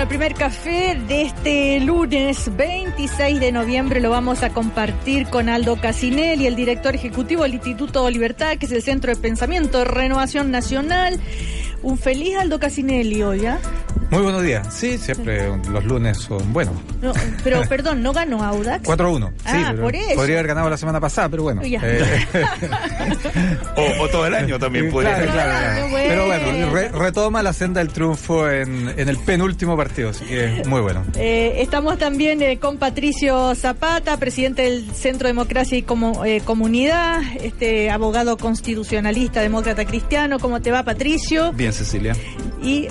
El primer café de este lunes 26 de noviembre lo vamos a compartir con Aldo Casinelli, el director ejecutivo del Instituto Libertad, que es el Centro de Pensamiento de Renovación Nacional. Un feliz Aldo Casinelli hoy, ¿ah? Muy buenos días. Sí, siempre los lunes son buenos. No, pero perdón, ¿no ganó Audax? 4-1. Ah, sí, pero por eso. Podría haber ganado la semana pasada, pero bueno. Ya. Eh, O, o todo el año también puede claro, ser. claro, claro. bueno. Pero bueno, re- retoma la senda del triunfo en, en el penúltimo partido, así que muy bueno. Eh, estamos también eh, con Patricio Zapata, presidente del Centro Democracia y Comu- eh, Comunidad, este abogado constitucionalista, demócrata cristiano. ¿Cómo te va, Patricio? Bien, Cecilia. Y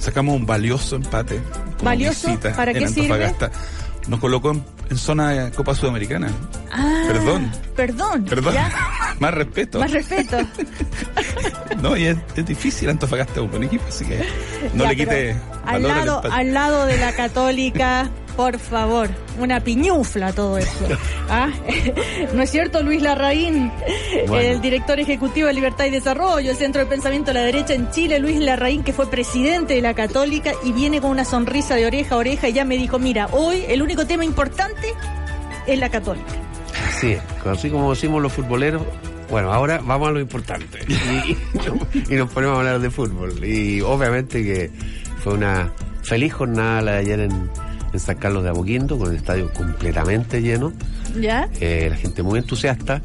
Sacamos un valioso empate. ¿Valioso? ¿Para qué sirve? Antofagasta. Nos colocó en, en zona de Copa Sudamericana. Ah, Perdón. Perdón. Perdón. Más respeto. Más respeto. No, y es, es difícil Antofagasta un buen equipo, así que no Ya, le quite al lado, al lado de la católica, por favor, una piñufla todo eso. ¿Ah? ¿No es cierto, Luis Larraín, Bueno. el director ejecutivo de Libertad y Desarrollo, el Centro de Pensamiento de la Derecha en Chile, Luis Larraín, que fue presidente de la católica y viene con una sonrisa de oreja a oreja y ya me dijo, mira, hoy el único tema importante es la católica. Así es, así como decimos los futboleros, bueno, ahora vamos a lo importante. Y, y nos ponemos a hablar de fútbol. Y obviamente que fue una feliz jornada la de ayer en, en San Carlos de Apoquindo, con el estadio completamente lleno. ¿Ya? Eh, la gente muy entusiasta.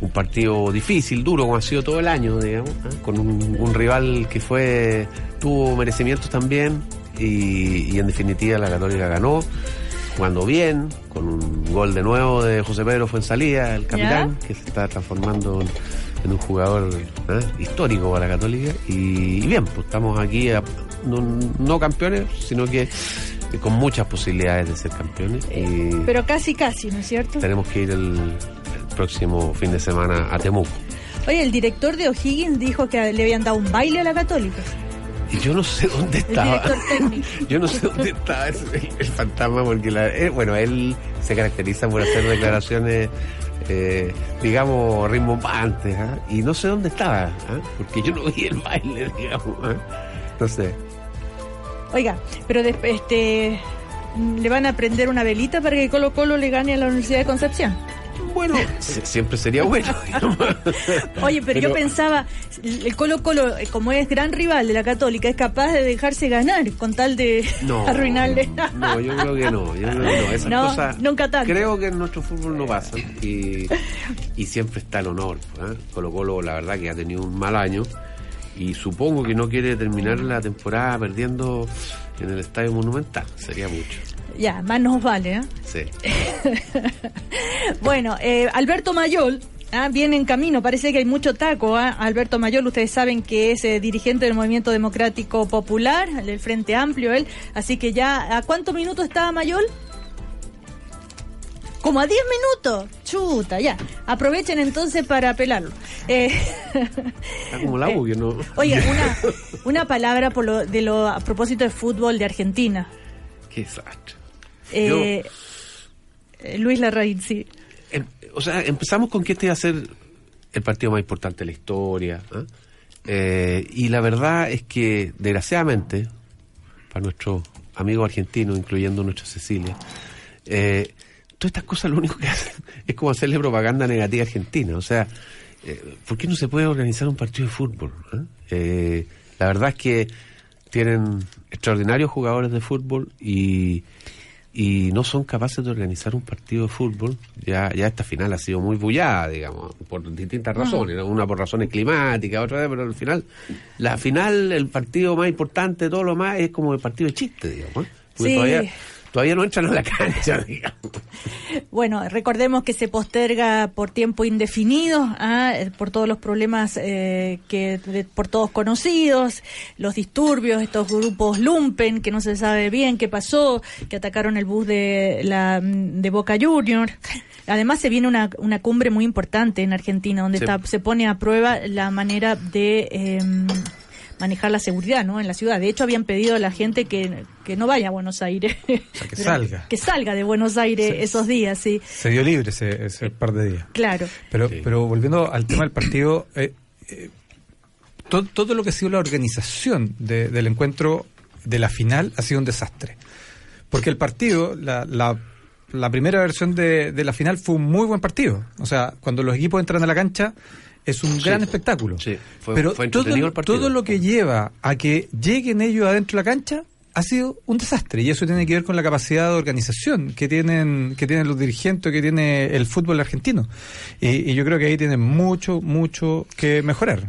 Un partido difícil, duro, como ha sido todo el año, digamos, ¿eh? con un, un rival que fue tuvo merecimientos también y, y en definitiva la Católica ganó, jugando bien, con un gol de nuevo de José Pedro Fuensalía, el capitán, que se está transformando en, un jugador ¿eh? histórico para la Católica. Y, y bien, pues estamos aquí, a- no, no campeones, sino que con muchas posibilidades de ser campeones. Y, Pero casi, casi, ¿no es cierto? tenemos que ir el, el próximo fin de semana a Temuco. Oye, el director de O'Higgins dijo que le habían dado un baile a la católica. Y yo no sé dónde estaba. Yo no sé dónde estaba el, el fantasma, porque la- eh, bueno, él se caracteriza por hacer declaraciones, eh, digamos, rimbombantes, ¿ah? y no sé dónde estaba, ¿ah? porque yo no vi el baile, digamos. ¿ah? No sé. Oiga, pero después, este, le van a prender una velita para que Colo Colo le gane a la Universidad de Concepción. Bueno, si- siempre sería bueno. digamos. Oye, pero, yo pensaba, el Colo Colo, eh, como es gran rival de la Católica, es capaz de dejarse ganar con tal de No, arruinarle. No, yo creo que no. Yo creo que no. Esas No, cosas nunca tanto. creo que en nuestro fútbol no pasan. Y, y siempre está el honor. ¿eh? Colo Colo, la verdad, que ha tenido un mal año. Y supongo que no quiere terminar la temporada perdiendo en el Estadio Monumental. Sería mucho. Ya, más nos vale, ¿eh? Sí. Bueno, eh, Alberto Mayol. ah, viene en camino, parece que hay mucho taco. ah. Alberto Mayol, ustedes saben que es eh, dirigente del Movimiento Democrático Popular, del Frente Amplio, él. Así que ya, ¿a cuántos minutos estaba Mayol? Como a 10 minutos. Chuta, ya. Aprovechen entonces para apelarlo. Eh, Está como la que no. Oye, una, una palabra por lo, de lo, a propósito de fútbol de Argentina. Qué desastre. Eh, eh, Luis Larraín, sí. Em- o sea, empezamos con que este iba a ser el partido más importante de la historia. ¿ah? Eh, y la verdad es que, desgraciadamente, para nuestros amigos argentinos, incluyendo nuestra Cecilia, eh, todas estas cosas lo único que hacen es como hacerle propaganda negativa a Argentina. O sea, eh, ¿por qué no se puede organizar un partido de fútbol? ah? Eh, la verdad es que tienen extraordinarios jugadores de fútbol y, y no son capaces de organizar un partido de fútbol. Ya, ya esta final ha sido muy bullada, digamos, por distintas razones. ¿no? Una por razones climáticas, otra pero al final, la final, el partido más importante, todo lo más, es como el partido de chiste, digamos. ¿eh? Porque Sí. todavía, todavía no entran a la cancha, digamos. Bueno, recordemos que se posterga por tiempo indefinido, ah, eh, por todos los problemas eh, que de- por todos conocidos, los disturbios, estos grupos lumpen que no se sabe bien qué pasó, que atacaron el bus de la de Boca Junior. Además se viene una, una cumbre muy importante en Argentina donde Sí. está, se pone a prueba la manera de em, manejar la seguridad ¿no? en la ciudad. De hecho, habían pedido a la gente que, que no vaya a Buenos Aires. sea, que salga. Que salga de Buenos Aires esos días, sí. Se dio libre ese, ese par de días. Claro. Pero, Sí. pero volviendo al tema del partido, eh, eh, to- todo lo que ha sido la organización de- del encuentro de la final ha sido un desastre. Porque el partido, la, la, la primera versión de, de la final fue un muy buen partido. O sea, cuando los equipos entran a la cancha es un gran espectáculo. Sí, fue- Pero fue todo, el todo lo que lleva a que lleguen ellos adentro de la cancha ha sido un desastre. Y eso tiene que ver con la capacidad de organización que tienen que tienen los dirigentes que tiene el fútbol argentino. Y, y yo creo que ahí tienen mucho mucho que mejorar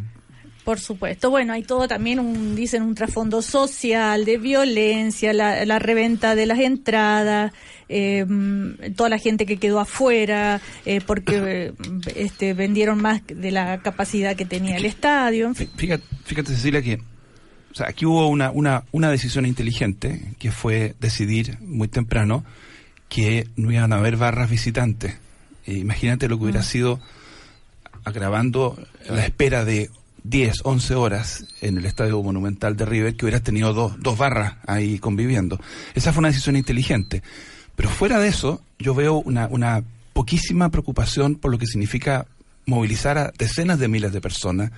Por supuesto. Bueno, hay todo también, un, dicen, un trasfondo social, de violencia, la, la reventa de las entradas, eh, toda la gente que quedó afuera, eh, porque eh, este, vendieron más de la capacidad que tenía el estadio. en fin. Fí- Fíjate, fíjate, Cecilia, que o sea, aquí hubo una, una, una decisión inteligente que fue decidir muy temprano que no iban a haber barras visitantes. E imagínate lo que hubiera sido agravando la espera de 10, 11 horas en el Estadio Monumental de River, que hubieras tenido dos, dos barras ahí conviviendo. Esa fue una decisión inteligente. Pero fuera de eso, yo veo una, una poquísima preocupación por lo que significa movilizar a decenas de miles de personas.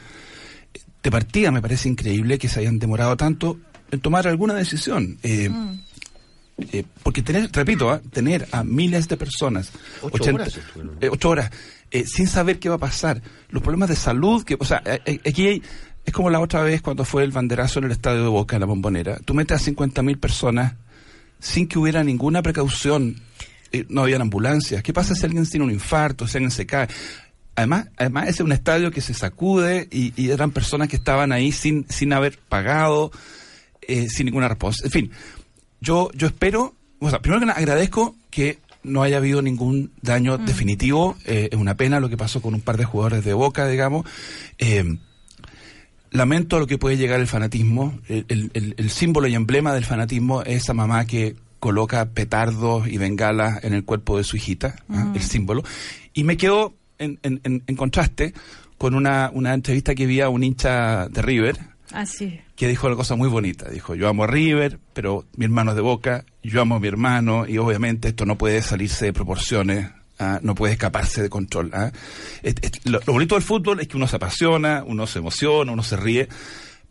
De partida me parece increíble que se hayan demorado tanto en tomar alguna decisión. Eh, eh, porque tener, repito, ¿ah? tener a miles de personas, Ocho horas eh, ocho horas, eh, sin saber qué va a pasar, los problemas de salud, que, o sea, eh, eh, aquí hay- es como la otra vez cuando fue el banderazo en el estadio de Boca, en la bombonera. Tú metes a 50.000 personas sin que hubiera ninguna precaución, no habían ambulancias. ¿Qué pasa si alguien tiene un infarto, si alguien se cae? Además, además es un estadio que se sacude y, eran personas que estaban ahí sin, sin haber pagado, sin ninguna respuesta. En fin, yo, yo espero, o sea, primero que nada agradezco que no haya habido ningún daño definitivo. eh, es una pena lo que pasó con un par de jugadores de Boca, digamos. Eh, lamento lo que puede llegar el fanatismo. El, el- el- el símbolo y emblema del fanatismo es esa mamá que coloca petardos y bengalas en el cuerpo de su hijita, ¿ah? el símbolo. Y me quedo en, en- en- en contraste con una, una entrevista que vi a un hincha de River, Así. que dijo una cosa muy bonita. Dijo, yo amo a River, pero mi hermano es de Boca, yo amo a mi hermano, y obviamente esto no puede salirse de proporciones, ¿ah? no puede escaparse de control. ¿ah? Lo, lo bonito del fútbol es que uno se apasiona, uno se emociona, uno se ríe,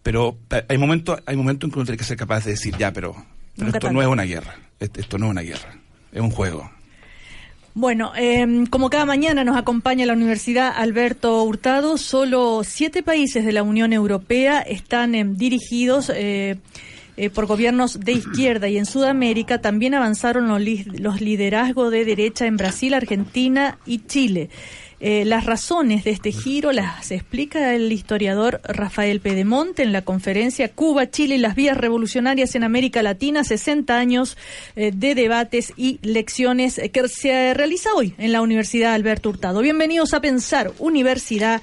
pero hay momentos, hay momentos en que uno tiene que ser capaz de decir, ya, pero, pero esto tanto. no es una guerra, esto no es una guerra, es un juego. Bueno, eh, como cada mañana nos acompaña la Universidad Alberto Hurtado, solo siete países de la Unión Europea están eh, dirigidos eh, eh, por gobiernos de izquierda y en Sudamérica también avanzaron los, los liderazgos de derecha en Brasil, Argentina y Chile. Eh, las razones de este giro las explica el historiador Rafael Pedemonte en la conferencia Cuba, Chile y las vías revolucionarias en América Latina, 60 años eh, de debates y lecciones eh, que se realiza hoy en la Universidad Alberto Hurtado. Bienvenidos a Pensar, Universidad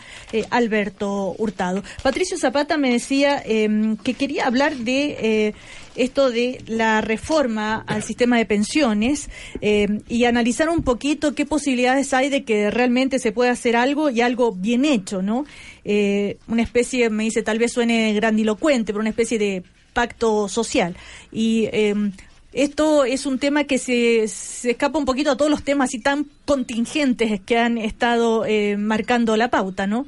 Alberto Hurtado. Patricio Zapata me decía eh, que quería hablar de esto de la reforma al sistema de pensiones eh, y analizar un poquito qué posibilidades hay de que realmente se pueda hacer algo y algo bien hecho, ¿no? Eh, una especie, me dice, tal vez suene grandilocuente, pero una especie de pacto social. Y eh, esto es un tema que se, se escapa un poquito a todos los temas así tan contingentes que han estado eh, marcando la pauta, ¿no?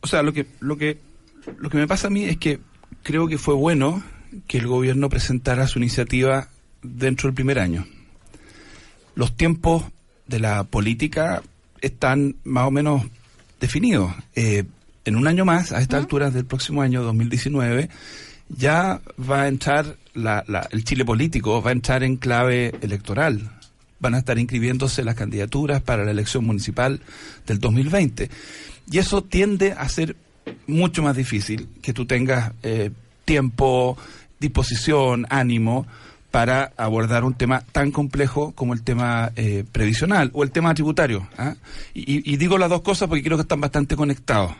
O sea, lo que, lo que, lo que me pasa a mí es que creo que fue bueno que el gobierno presentara su iniciativa dentro del primer año. Los tiempos de la política están más o menos definidos. Eh, en un año más, a estas alturas del próximo año 2019, ya va a entrar la- la- el Chile político, va a entrar en clave electoral. Van a estar inscribiéndose las candidaturas para la elección municipal del 2020. Y eso tiende a ser mucho más difícil que tú tengas eh, tiempo, disposición, ánimo para abordar un tema tan complejo como el tema eh, previsional o el tema tributario. ¿ah? Y, digo las dos cosas porque creo que están bastante conectados.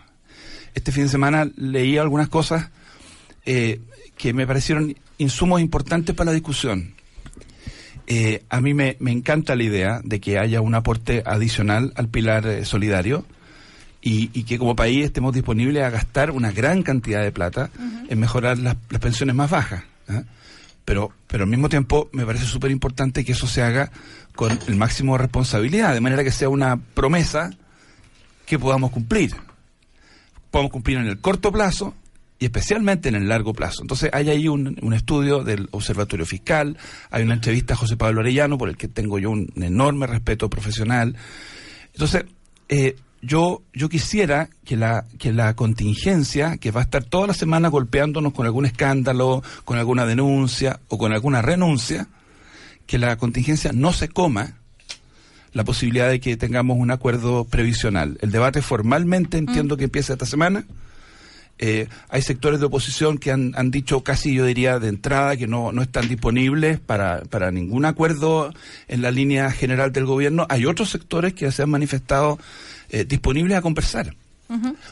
Este fin de semana leí algunas cosas eh, que me parecieron insumos importantes para la discusión. Eh, a mí me, me encanta la idea de que haya un aporte adicional al pilar solidario y, y que como país estemos disponibles a gastar una gran cantidad de plata en mejorar las, las pensiones más bajas. ¿ah? Pero, pero al mismo tiempo me parece súper importante que eso se haga con el máximo de responsabilidad, de manera que sea una promesa que podamos cumplir. Podamos cumplir en el corto plazo y especialmente en el largo plazo. Entonces hay ahí un, un, estudio del Observatorio Fiscal, hay una entrevista a José Pablo Arellano, por el que tengo yo un, enorme respeto profesional. Entonces, eh, yo, yo quisiera que la, que la contingencia, que va a estar toda la semana golpeándonos con algún escándalo, con alguna denuncia o con alguna renuncia, que la contingencia no se coma la posibilidad de que tengamos un acuerdo previsional. El debate formalmente entiendo que empieza esta semana eh, hay sectores de oposición que han, han, dicho casi, yo diría, de entrada que no, no están disponibles para, para ningún acuerdo en la línea general del gobierno. Hay otros sectores que se han manifestado eh, disponibles a conversar.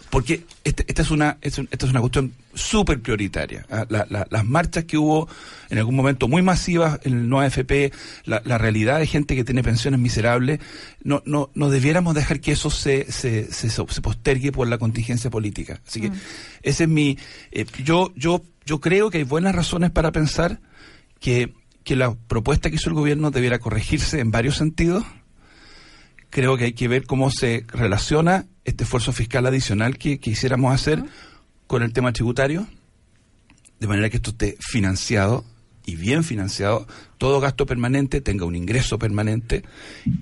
Porque este, esta es una esta es una cuestión súper prioritaria. ¿ah? las marchas que hubo en algún momento muy masivas en el no AFP, la, realidad de gente que tiene pensiones miserables, no, no, no debiéramos dejar que eso se, se, se, postergue por la contingencia política. Así que mm. ese es mi... Eh, yo, yo, yo creo que hay buenas razones para pensar que, que la propuesta que hizo el gobierno debiera corregirse en varios sentidos creo que hay que ver cómo se relaciona este esfuerzo fiscal adicional que, quisiéramos hacer con el tema tributario, de manera que esto esté financiado y bien financiado, todo gasto permanente tenga un ingreso permanente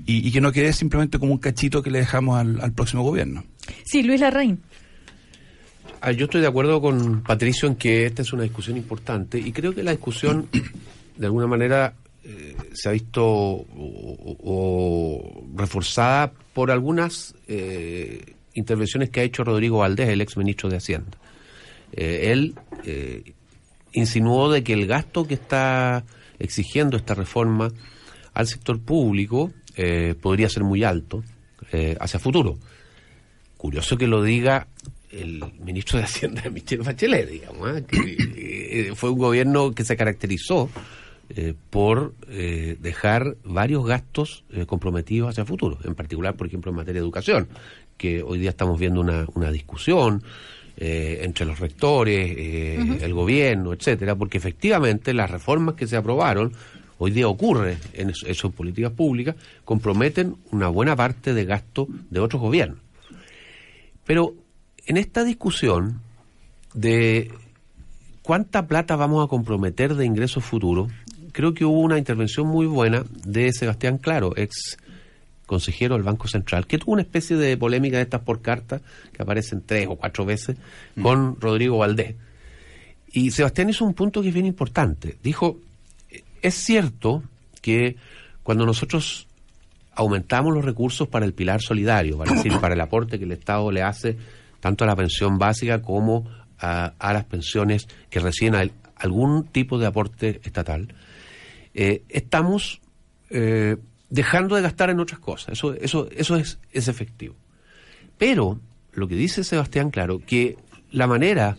y, que no quede simplemente como un cachito que le dejamos al, próximo gobierno. Sí, Luis Larraín. Ah, yo estoy de acuerdo con Patricio en que esta es una discusión importante y creo que la discusión, de alguna manera, eh, se ha visto o, reforzada por algunas eh, intervenciones que ha hecho Rodrigo Valdés, el ex ministro de Hacienda. Eh, él insinuó de que el gasto que está exigiendo esta reforma al sector público podría ser muy alto hacia futuro. Curioso que lo diga el ministro de Hacienda, Michel Bachelet, digamos, que fue un gobierno que se caracterizó eh, por eh, dejar varios gastos eh, comprometidos hacia el futuro, en particular, por ejemplo, en materia de educación, que hoy día estamos viendo una, una discusión entre los rectores, el gobierno, etcétera, porque efectivamente las reformas que se aprobaron hoy día ocurre en esas políticas públicas, comprometen una buena parte de gasto de otros gobiernos. Pero en esta discusión de cuánta plata vamos a comprometer de ingresos futuros, creo que hubo una intervención muy buena de Sebastián Claro, ex consejero del Banco Central, que tuvo una especie de polémica de estas por carta, que aparecen tres o cuatro veces, mm. con Rodrigo Valdés. Y Sebastián hizo un punto que es bien importante. Dijo, es cierto que cuando nosotros aumentamos los recursos para el pilar solidario, para decir, para el aporte que el Estado le hace tanto a la pensión básica como a, las pensiones que reciben algún tipo de aporte estatal, eh, estamos eh, dejando de gastar en otras cosas. Eso, eso, eso es, es efectivo. Pero lo que dice Sebastián Claro, que la manera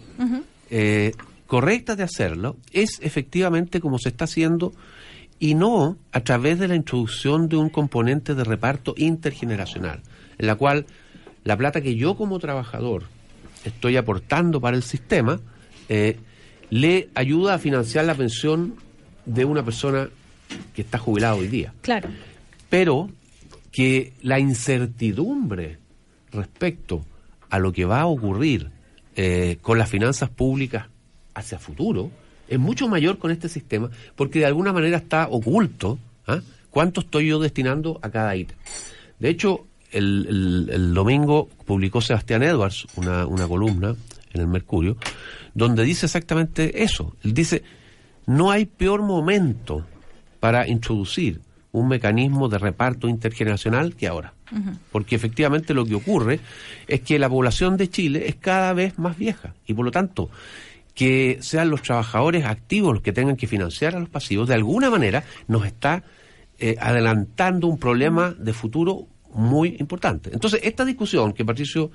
eh, correcta de hacerlo es efectivamente como se está haciendo y no a través de la introducción de un componente de reparto intergeneracional, en la cual la plata que yo como trabajador estoy aportando para el sistema le ayuda a financiar la pensión de una persona que está jubilada hoy día. Claro. Pero que la incertidumbre respecto a lo que va a ocurrir eh, con las finanzas públicas hacia futuro es mucho mayor con este sistema porque de alguna manera está oculto ¿ah? cuánto estoy yo destinando a cada ítem. De hecho, el, domingo publicó Sebastián Edwards una, una columna en el Mercurio donde dice exactamente eso. Él dice, no hay peor momento para introducir un mecanismo de reparto intergeneracional que ahora. Porque efectivamente lo que ocurre es que la población de Chile es cada vez más vieja y por lo tanto que sean los trabajadores activos los que tengan que financiar a los pasivos, de alguna manera nos está eh, adelantando un problema de futuro muy importante. Entonces, esta discusión que Patricio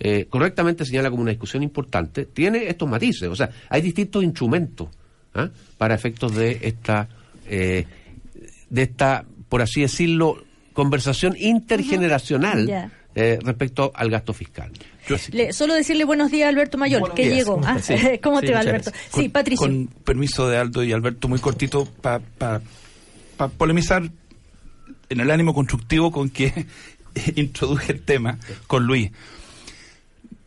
eh, correctamente señala como una discusión importante, tiene estos matices. O sea, hay distintos instrumentos ¿ah? para efectos de esta, eh, de esta, por así decirlo, conversación intergeneracional. Eh, respecto al gasto fiscal. solo decirle buenos días a Alberto Mayor, que llegó. Ah, ¿Cómo te va, Alberto? sí, Patricio. Con permiso de Aldo y Alberto, muy cortito, para polemizar en el ánimo constructivo con que introduje el tema con Luis.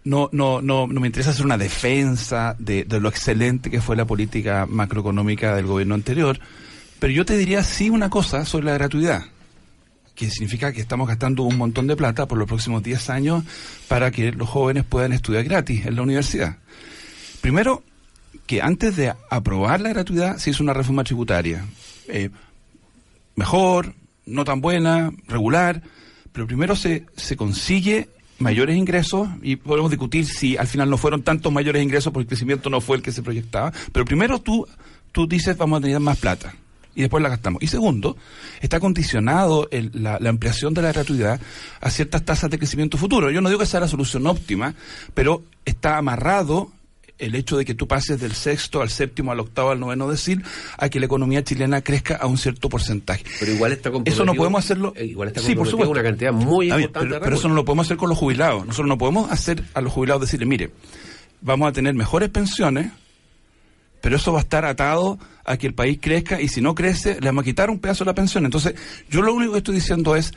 No, no, no, no me interesa hacer una defensa de, de lo excelente que fue la política macroeconómica del gobierno anterior, pero yo te diría sí una cosa sobre la gratuidad que significa que estamos gastando un montón de plata por los próximos 10 años para que los jóvenes puedan estudiar gratis en la universidad. Primero, que antes de aprobar la gratuidad se hizo una reforma tributaria. Eh, mejor, no tan buena, regular, pero primero se, se consigue mayores ingresos y podemos discutir si al final no fueron tantos mayores ingresos porque el crecimiento no fue el que se proyectaba, pero primero tú, tú dices vamos a tener más plata y después la gastamos. Y segundo, está condicionado la, ampliación de la gratuidad a ciertas tasas de crecimiento futuro. Yo no digo que sea la solución óptima, pero está amarrado el hecho de que tú pases del sexto al séptimo, al octavo, al noveno decir, a que la economía chilena crezca a un cierto porcentaje. Pero igual está Eso no podemos hacerlo. Eh, igual está sí, por supuesto. una cantidad muy importante. pero, eso no lo podemos hacer con los jubilados. Nosotros no podemos hacer a los jubilados decirle, mire, vamos a tener mejores pensiones, pero eso va a estar atado a que el país crezca y si no crece, le vamos a quitar un pedazo de la pensión. Entonces, yo lo único que estoy diciendo es,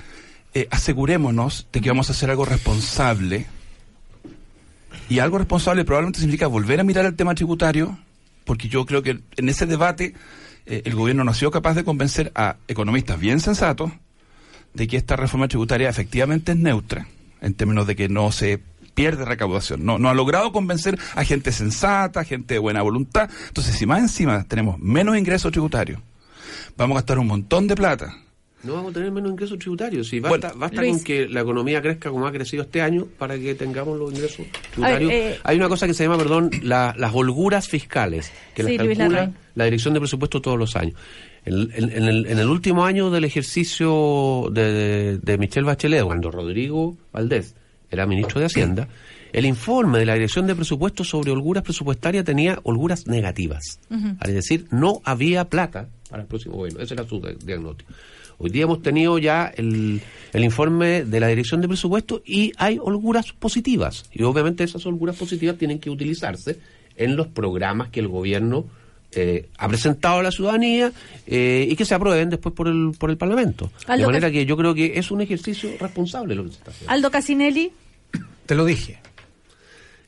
eh, asegurémonos de que vamos a hacer algo responsable. Y algo responsable probablemente significa volver a mirar el tema tributario, porque yo creo que en ese debate eh, el gobierno no ha sido capaz de convencer a economistas bien sensatos de que esta reforma tributaria efectivamente es neutra, en términos de que no se pierde recaudación. No, no ha logrado convencer a gente sensata, gente de buena voluntad. Entonces, si más encima tenemos menos ingresos tributarios, vamos a gastar un montón de plata. No vamos a tener menos ingresos tributarios. Si basta, basta con que la economía crezca como ha crecido este año para que tengamos los ingresos tributarios. Eh, Hay una cosa que se llama, perdón, las holguras fiscales, que las calcula la Dirección de Presupuesto todos los años. En, el, en, el, último año del ejercicio de, de Michelle Bachelet, cuando Rodrigo Valdés era ministro de Hacienda, el informe de la Dirección de Presupuestos sobre holguras presupuestarias tenía holguras negativas. Es decir, no había plata para el próximo gobierno. Ese era su diagnóstico. Hoy día hemos tenido ya el, el informe de la Dirección de Presupuestos y hay holguras positivas. Y obviamente esas holguras positivas tienen que utilizarse en los programas que el gobierno eh, ha presentado a la ciudadanía eh, y que se aprueben después por el, por el Parlamento. de manera que yo creo que es un ejercicio responsable lo que se está haciendo. Aldo Casinelli. Te lo dije.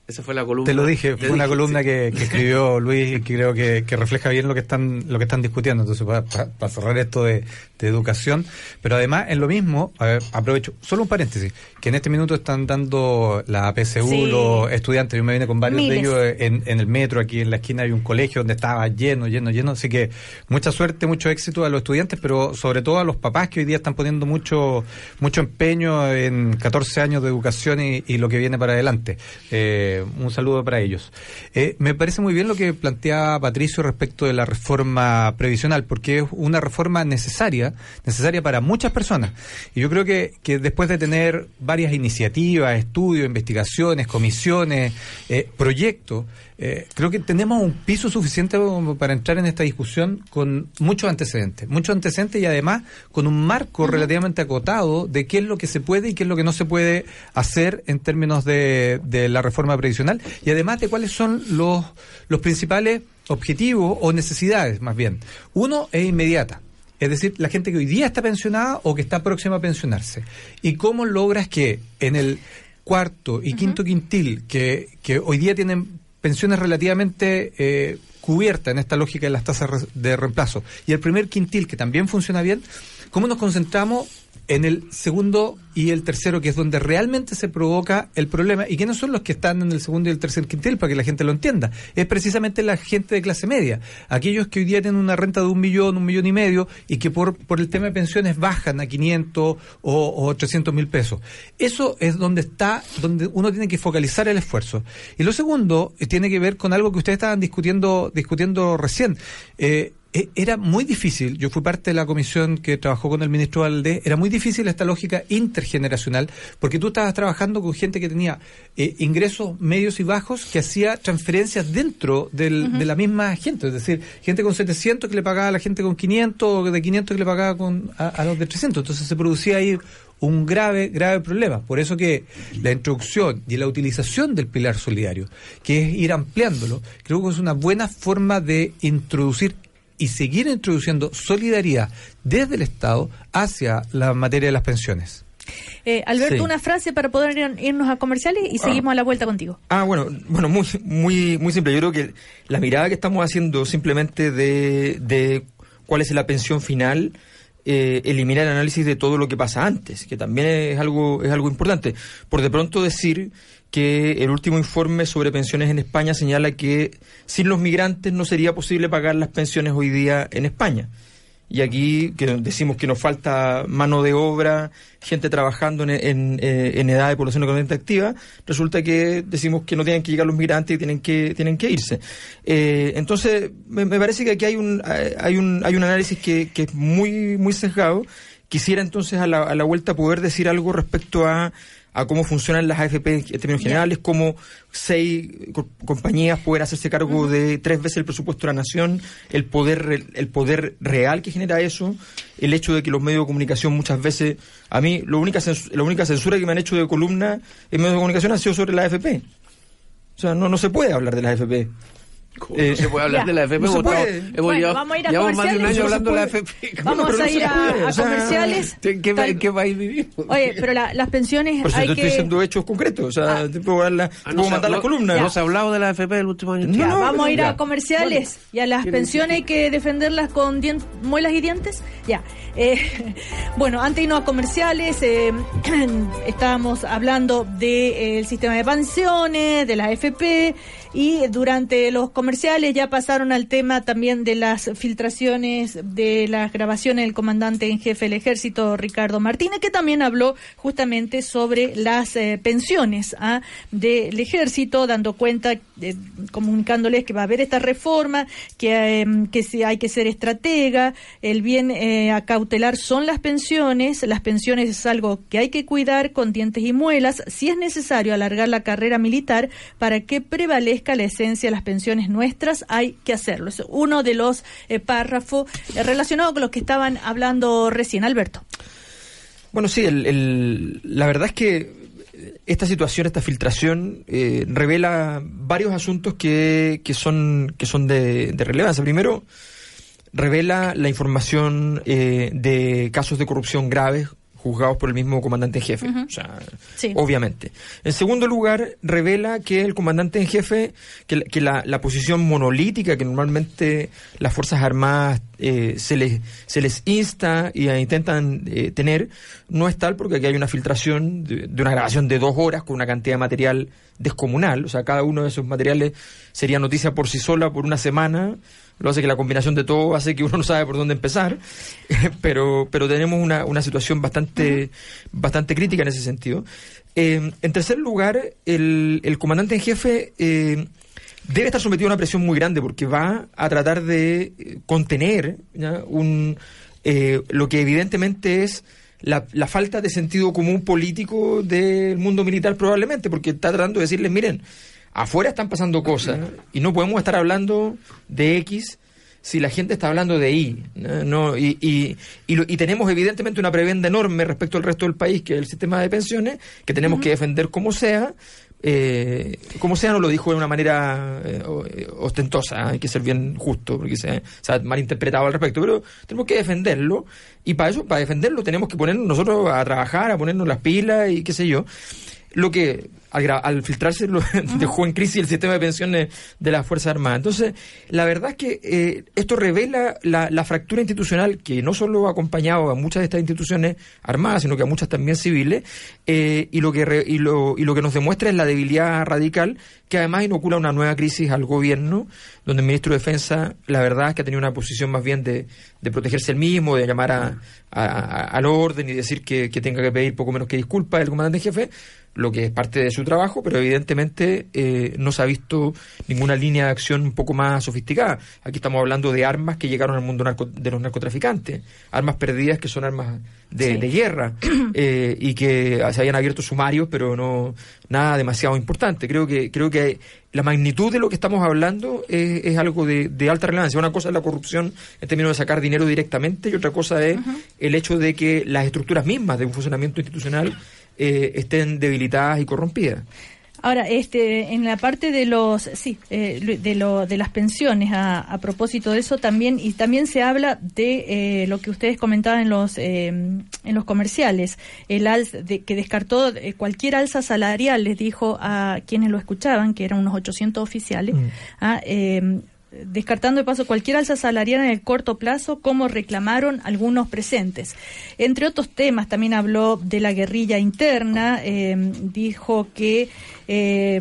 Esa fue la columna. Te lo dije, fue una columna que, escribió Luis y que creo que, refleja bien lo que están lo que están discutiendo. Entonces, para, cerrar esto de, educación, pero además en lo mismo, aprovecho, solo un paréntesis, que en este minuto están dando la PSU los estudiantes, yo me vine con varios de ellos en, el metro, aquí en la esquina hay un colegio donde estaba lleno, lleno, lleno, así que mucha suerte, mucho éxito a los estudiantes, pero sobre todo a los papás que hoy día están poniendo mucho mucho empeño en 14 años de educación y, y lo que viene para adelante. Eh, un saludo para ellos. Eh, me parece muy bien lo que plantea Patricio respecto de la reforma previsional, porque es una reforma necesaria, necesaria para muchas personas. Y yo creo que, que después de tener varias iniciativas, estudios, investigaciones, comisiones, eh, proyectos, eh, creo que tenemos un piso suficiente para entrar en esta discusión con muchos antecedentes, muchos antecedentes y además con un marco relativamente acotado de qué es lo que se puede y qué es lo que no se puede hacer en términos de, de la reforma previsional y además de cuáles son los, los principales objetivos o necesidades, más bien. Uno es inmediata. Es decir, la gente que hoy día está pensionada o que está próxima a pensionarse. ¿Y cómo logras que en el cuarto y quinto quintil, que, que hoy día tienen pensiones relativamente eh, cubiertas en esta lógica de las tasas de reemplazo. Y el primer quintil, que también funciona bien, ¿cómo nos concentramos en el segundo y el tercero, que es donde realmente se provoca el problema. ¿Y quiénes son los que están en el segundo y el tercer quintil? Para que la gente lo entienda. Es precisamente la gente de clase media. Aquellos que hoy día tienen una renta de un millón, un millón y medio, y que por, por el tema de pensiones bajan a 500 o, o 300 mil pesos. Eso es donde está, donde uno tiene que focalizar el esfuerzo. Y lo segundo eh, tiene que ver con algo que ustedes estaban discutiendo, discutiendo recién. Eh, era muy difícil, yo fui parte de la comisión que trabajó con el ministro Valdés, era muy difícil esta lógica intergeneracional, porque tú estabas trabajando con gente que tenía eh, ingresos medios y bajos que hacía transferencias dentro de la misma gente, es decir, gente con 700 que le pagaba a la gente con 500, o de 500 que le pagaba con, a, los de 300, entonces se producía ahí un grave, grave problema. Por eso que la introducción y la utilización del pilar solidario, que es ir ampliándolo, creo que es una buena forma de introducir y seguir introduciendo solidaridad desde el Estado hacia la materia de las pensiones. Eh, Alberto, Sí. una frase para poder ir- irnos a comerciales y seguimos a la vuelta contigo. Ah, bueno, bueno, muy, muy, muy simple. Yo creo que la mirada que estamos haciendo simplemente de, de cuál es la pensión final, eh, elimina el análisis de todo lo que pasa antes, que también es algo, es algo importante. Por de pronto decir que el último informe sobre pensiones en España señala que sin los migrantes no sería posible pagar las pensiones hoy día en España. Y aquí que decimos que nos falta mano de obra, gente trabajando en, en, eh, edad de población económicamente activa, resulta que decimos que no tienen que llegar los migrantes y tienen que tienen que irse. Eh, entonces, me, me parece que aquí hay un hay un hay un análisis que, que es muy muy sesgado. Quisiera entonces a la, a la vuelta poder decir algo respecto a a cómo funcionan las AFP en términos generales, cómo seis co- compañías pueden hacerse cargo de tres veces el presupuesto de la nación, el poder el poder real que genera eso, el hecho de que los medios de comunicación muchas veces, a mí la única la única censura que me han hecho de columna en medios de comunicación ha sido sobre la AFP. O sea, no, no se puede hablar de la AFP. ¿Cómo Eh, no se puede hablar ya. de la FP? No se Hemos hemos Bueno, llevado- vamos a ir a llevamos más de un comerciales. año No hablando de la. FP. Vamos pero a no ir a, a o sea, comerciales. ¿En qué, Tal- en qué país vivimos? Oye, pero la- las pensiones Por eso hay te estoy que... diciendo hechos concretos. O sea, Ah. te puedo, dar la- Ah, te no puedo se mandar habló- las columnas. No se ha hablado de la FP el último año. No, Ya, no, vamos a ir ya. a comerciales y a las pensiones hay que defenderlas con dien- muelas y dientes. Ya. Eh, bueno, antes de irnos a comerciales, eh, estábamos hablando del sistema de pensiones, de la AFP y durante los comerciales ya pasaron al tema también de las filtraciones de las grabaciones del comandante en jefe del ejército, Ricardo Martínez, que también habló justamente sobre las eh, pensiones ¿ah? del ejército, dando cuenta, eh, comunicándoles que va a haber esta reforma, que, eh, que si hay que ser estratega, el bien eh, a cautelar son las pensiones, las pensiones es algo que hay que cuidar con dientes y muelas, si es necesario alargar la carrera militar para que prevalezca la esencia de las pensiones nuestras, hay que hacerlo. Es uno de los eh, párrafos eh, relacionados con los que estaban hablando recién, Alberto. Bueno, sí, el, la verdad es que esta situación, esta filtración, eh, revela varios asuntos que, que son, que son de, relevancia. Primero, revela la información de casos de corrupción graves juzgados por el mismo comandante en jefe. O sea, Sí. obviamente. En segundo lugar, revela que el comandante en jefe, que, la- que la, la posición monolítica que normalmente las Fuerzas Armadas eh, se, les, se les insta y eh, intentan eh, tener, no es tal porque aquí hay una filtración de, de una grabación de dos horas con una cantidad de material descomunal. O sea, cada uno de esos materiales sería noticia por sí sola por una semana. Lo hace que la combinación de todo hace que uno no sabe por dónde empezar. pero, pero tenemos una, una situación bastante, bastante crítica en ese sentido. Eh, en tercer lugar, el, el comandante en jefe eh, debe estar sometido a una presión muy grande porque va a tratar de eh, contener ¿ya? un eh, lo que evidentemente es la, la falta de sentido común político del mundo militar probablemente, porque está tratando de decirles, miren, afuera están pasando cosas y no podemos estar hablando de X si la gente está hablando de Y. ¿no? Y, y, y, tenemos evidentemente una prebenda enorme respecto al resto del país, que es el sistema de pensiones, que tenemos que defender como sea. Eh, como sea, no lo dijo de una manera eh, eh, ostentosa, hay que ser bien justo, porque se, se ha malinterpretado al respecto, pero tenemos que defenderlo, y para eso, para defenderlo, tenemos que ponernos nosotros a trabajar, a ponernos las pilas y qué sé yo. Lo que al, al filtrarse lo dejó en crisis el sistema de pensiones de las Fuerzas Armadas. Entonces, la verdad es que eh, esto revela la, la fractura institucional que no solo ha acompañado a muchas de estas instituciones armadas, sino que a muchas también civiles, eh, y, lo que re- y, lo, y lo que nos demuestra es la debilidad radical que además inocula una nueva crisis al gobierno, donde el ministro de Defensa, la verdad es que ha tenido una posición más bien de, de protegerse el mismo, de llamar a, a- a- al orden y decir que, que tenga que pedir poco menos que disculpas el comandante en jefe, lo que es parte de su trabajo, pero evidentemente eh, no se ha visto ninguna línea de acción un poco más sofisticada. Aquí estamos hablando de armas que llegaron al mundo narco- de los narcotraficantes, armas perdidas que son armas de, Sí. de guerra eh, y que se habían abierto sumarios, pero no nada demasiado importante. Creo que creo que la magnitud de lo que estamos hablando es, es algo de, de alta relevancia. Una cosa es la corrupción en términos de sacar dinero directamente y otra cosa es el hecho de que las estructuras mismas de un funcionamiento institucional eh, estén debilitadas y corrompidas. Ahora, este, en la parte de los, sí, eh, de, lo, de las pensiones, a, a, propósito de eso también, y también se habla de eh, lo que ustedes comentaban en los, eh, en los comerciales, el alza de, que descartó eh, cualquier alza salarial, les dijo a quienes lo escuchaban, que eran unos 800 oficiales, mm. a, eh, descartando de paso cualquier alza salarial en el corto plazo, como reclamaron algunos presentes. Entre otros temas, también habló de la guerrilla interna, eh, dijo que eh,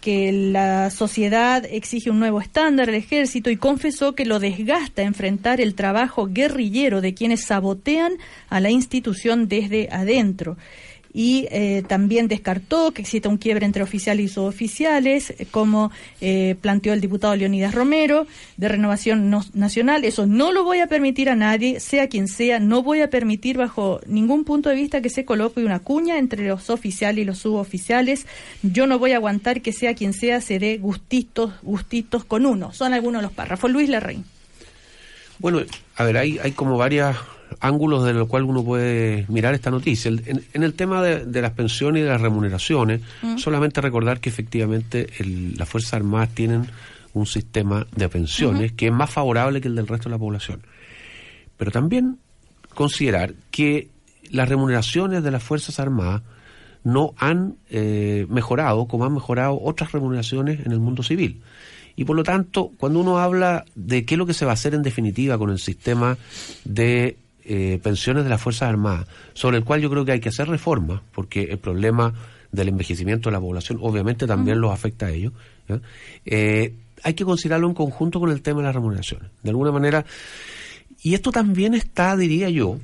que la sociedad exige un nuevo estándar al ejército y confesó que lo desgasta enfrentar el trabajo guerrillero de quienes sabotean a la institución desde adentro y eh, también descartó que exista un quiebre entre oficiales y suboficiales, eh, como eh, planteó el diputado Leonidas Romero, de Renovación no, Nacional. Eso no lo voy a permitir a nadie, sea quien sea, no voy a permitir bajo ningún punto de vista que se coloque una cuña entre los oficiales y los suboficiales. Yo no voy a aguantar que sea quien sea se dé gustitos, gustitos con uno. Son algunos los párrafos. Luis Larraín. Bueno, a ver, hay, hay como varias ángulos de los cuales uno puede mirar esta noticia. En, en el tema de, de, las pensiones y de las remuneraciones, mm. solamente recordar que efectivamente el, las Fuerzas Armadas tienen un sistema de pensiones uh -huh. que es más favorable que el del resto de la población. Pero también considerar que las remuneraciones de las Fuerzas Armadas no han eh, mejorado como han mejorado otras remuneraciones en el mundo civil. Y por lo tanto, cuando uno habla de qué es lo que se va a hacer en definitiva con el sistema de eh, pensiones de las Fuerzas Armadas, sobre el cual yo creo que hay que hacer reformas, porque el problema del envejecimiento de la población obviamente también uh -huh. los afecta a ellos, eh, hay que considerarlo en conjunto con el tema de las remuneraciones. De alguna manera, y esto también está, diría yo,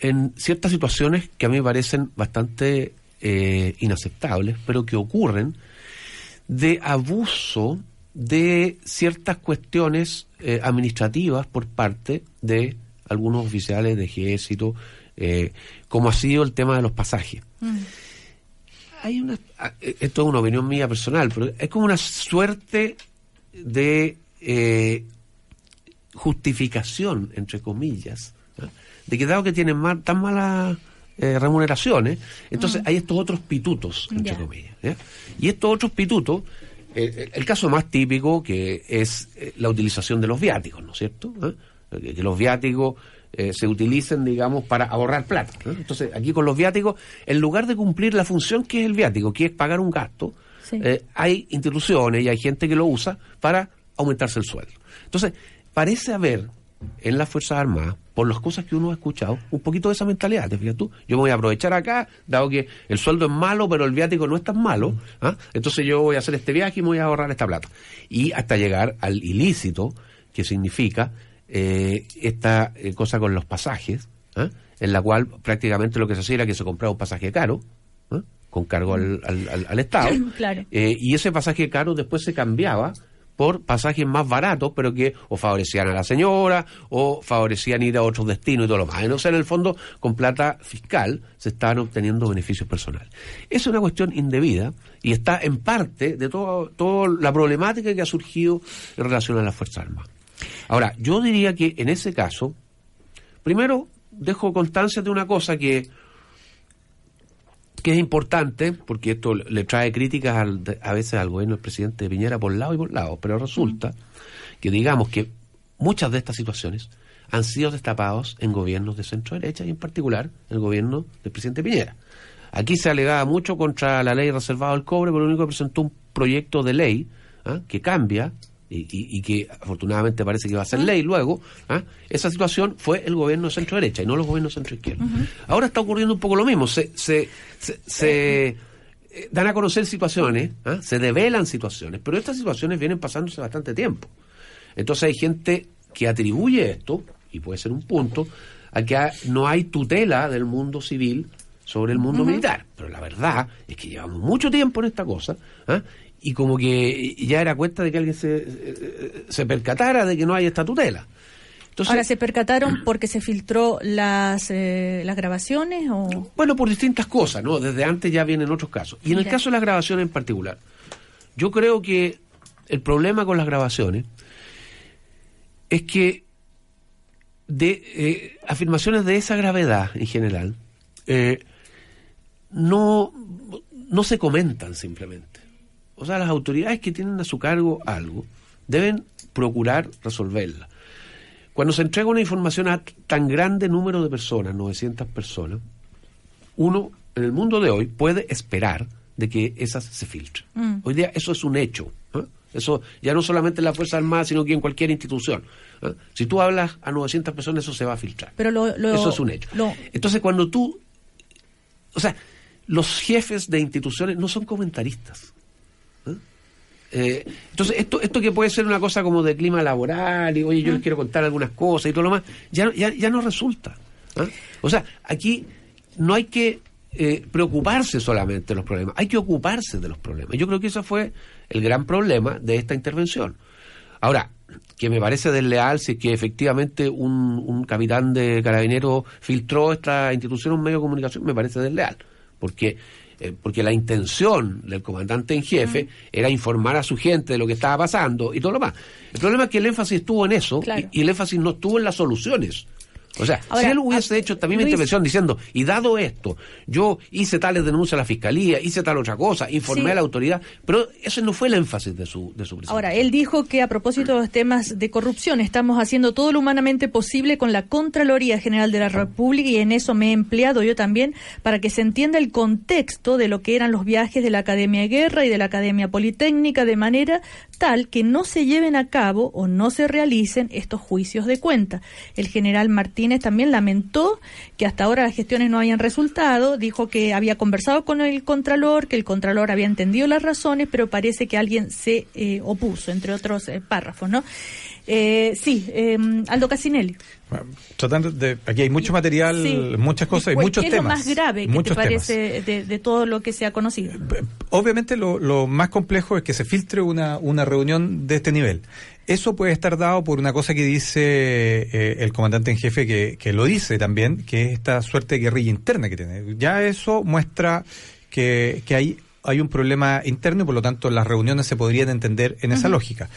en ciertas situaciones que a mí me parecen bastante eh, inaceptables, pero que ocurren de abuso de ciertas cuestiones eh, administrativas por parte de algunos oficiales de ejército, eh, como ha sido el tema de los pasajes. Mm. Hay una, ah, esto es una opinión mía personal, pero es como una suerte de eh, justificación, entre comillas, de que dado que tienen mal, tan malas eh, remuneraciones, entonces mm. hay estos otros pitutos, entre yeah. comillas. Y estos otros pitutos, el caso más típico que es la utilización de los viáticos, ¿no es cierto? ¿Eh? Que los viáticos eh, se utilicen, digamos, para ahorrar plata. ¿no? Entonces, aquí con los viáticos, en lugar de cumplir la función que es el viático, que es pagar un gasto, sí. eh, hay instituciones y hay gente que lo usa para aumentarse el sueldo. Entonces, parece haber en las Fuerzas Armadas, por las cosas que uno ha escuchado, un poquito de esa mentalidad, te fijas tú, yo me voy a aprovechar acá, dado que el sueldo es malo, pero el viático no es tan malo, ¿ah? entonces yo voy a hacer este viaje y me voy a ahorrar esta plata. Y hasta llegar al ilícito, que significa eh, esta eh, cosa con los pasajes, ¿eh? en la cual prácticamente lo que se hacía era que se compraba un pasaje caro, ¿eh? con cargo al, al, Estado, claro. Y ese pasaje caro después se cambiaba por pasajes más baratos, pero que o favorecían a la señora o favorecían ir a otros destinos y todo lo más. Entonces, en el fondo, con plata fiscal se estaban obteniendo beneficios personales. Es una cuestión indebida y está en parte de toda todo la problemática que ha surgido en relación a las Fuerzas Armadas. Ahora, yo diría que en ese caso, primero dejo constancia de una cosa que que es importante, porque esto le trae críticas al, a veces al gobierno del presidente Piñera por lado y por lado, pero resulta que digamos que muchas de estas situaciones han sido destapados en gobiernos de centro derecha y en particular el gobierno del presidente Piñera. Aquí se alegaba mucho contra la ley reservada al cobre, pero lo único que presentó un proyecto de ley ¿eh? que cambia y, y, que afortunadamente parece que va a ser ley luego, ¿eh? esa situación fue el gobierno de centro derecha y no los gobiernos centro izquierda. Uh -huh. Ahora está ocurriendo un poco lo mismo, se, se, se, se eh, dan a conocer situaciones, ¿eh? se develan situaciones, pero estas situaciones vienen pasándose bastante tiempo. Entonces hay gente que atribuye esto, y puede ser un punto, a que no hay tutela del mundo civil sobre el mundo uh -huh. militar. Pero la verdad es que llevamos mucho tiempo en esta cosa ¿eh? Y como que ya era cuenta de que alguien se, se percatara de que no hay esta tutela. Entonces, Ahora, ¿se percataron porque se filtró las, eh, las grabaciones? o Bueno, por distintas cosas, ¿no? Desde antes ya vienen otros casos. Y en el caso de las grabaciones en particular, yo creo que el problema con las grabaciones es que de eh, afirmaciones de esa gravedad en general, eh, no no se comentan simplemente. O sea, las autoridades que tienen a su cargo algo deben procurar resolverla. Cuando se entrega una información a tan grande número de personas, 900 personas, uno en el mundo de hoy puede esperar de que esas se filtren. Mm. Hoy día eso es un hecho. ¿eh? Eso ya no solamente en la Fuerza Armada, sino que en cualquier institución. ¿eh? Si tú hablas a 900 personas, eso se va a filtrar. Pero lo, lo- eso es un hecho. lo- Entonces, cuando tú... O sea, los jefes de instituciones no son comentaristas. ¿Eh? Entonces, esto, esto que puede ser una cosa como de clima laboral, y oye, yo les quiero contar algunas cosas y todo lo más, ya, ya, ya no resulta. ¿eh? O sea, aquí no hay que eh, preocuparse solamente de los problemas, hay que ocuparse de los problemas. Yo creo que ese fue el gran problema de esta intervención. Ahora, que me parece desleal si es que efectivamente un, un capitán de carabinero filtró esta institución un medio de comunicación, me parece desleal. Porque, eh, porque la intención del comandante en jefe era informar a su gente de lo que estaba pasando y todo lo más. El problema es que el énfasis estuvo en eso Claro. y, y el énfasis no estuvo en las soluciones. O sea, Ahora, si él hubiese hecho también una Luis- intervención diciendo, y dado esto, yo hice tales denuncias a la fiscalía, hice tal otra cosa, informé Sí. a la autoridad, pero ese no fue el énfasis de su, de su presentación. Ahora, él dijo que a propósito de los temas de corrupción, estamos haciendo todo lo humanamente posible con la Contraloría General de la República y en eso me he empleado yo también para que se entienda el contexto de lo que eran los viajes de la Academia de Guerra y de la Academia Politécnica de manera tal que no se lleven a cabo o no se realicen estos juicios de cuenta. El general Martínez también lamentó que hasta ahora las gestiones no habían resultado, dijo que había conversado con el Contralor, que el Contralor había entendido las razones, pero parece que alguien se eh, opuso, entre otros eh, párrafos, ¿no? Eh, sí, eh, Aldo Casinelli. Bueno, Tratando de, aquí hay mucho material, Sí. muchas cosas y ¿Cuál- muchos ¿Qué temas. es lo más grave que muchos te parece de, de todo lo que se ha conocido? Obviamente lo, lo más complejo es que se filtre una, una reunión de este nivel. Eso puede estar dado por una cosa que dice eh, el comandante en jefe, que, que lo dice también, que es esta suerte de guerrilla interna que tiene. Ya eso muestra que, que hay, hay un problema interno y por lo tanto las reuniones se podrían entender en esa lógica.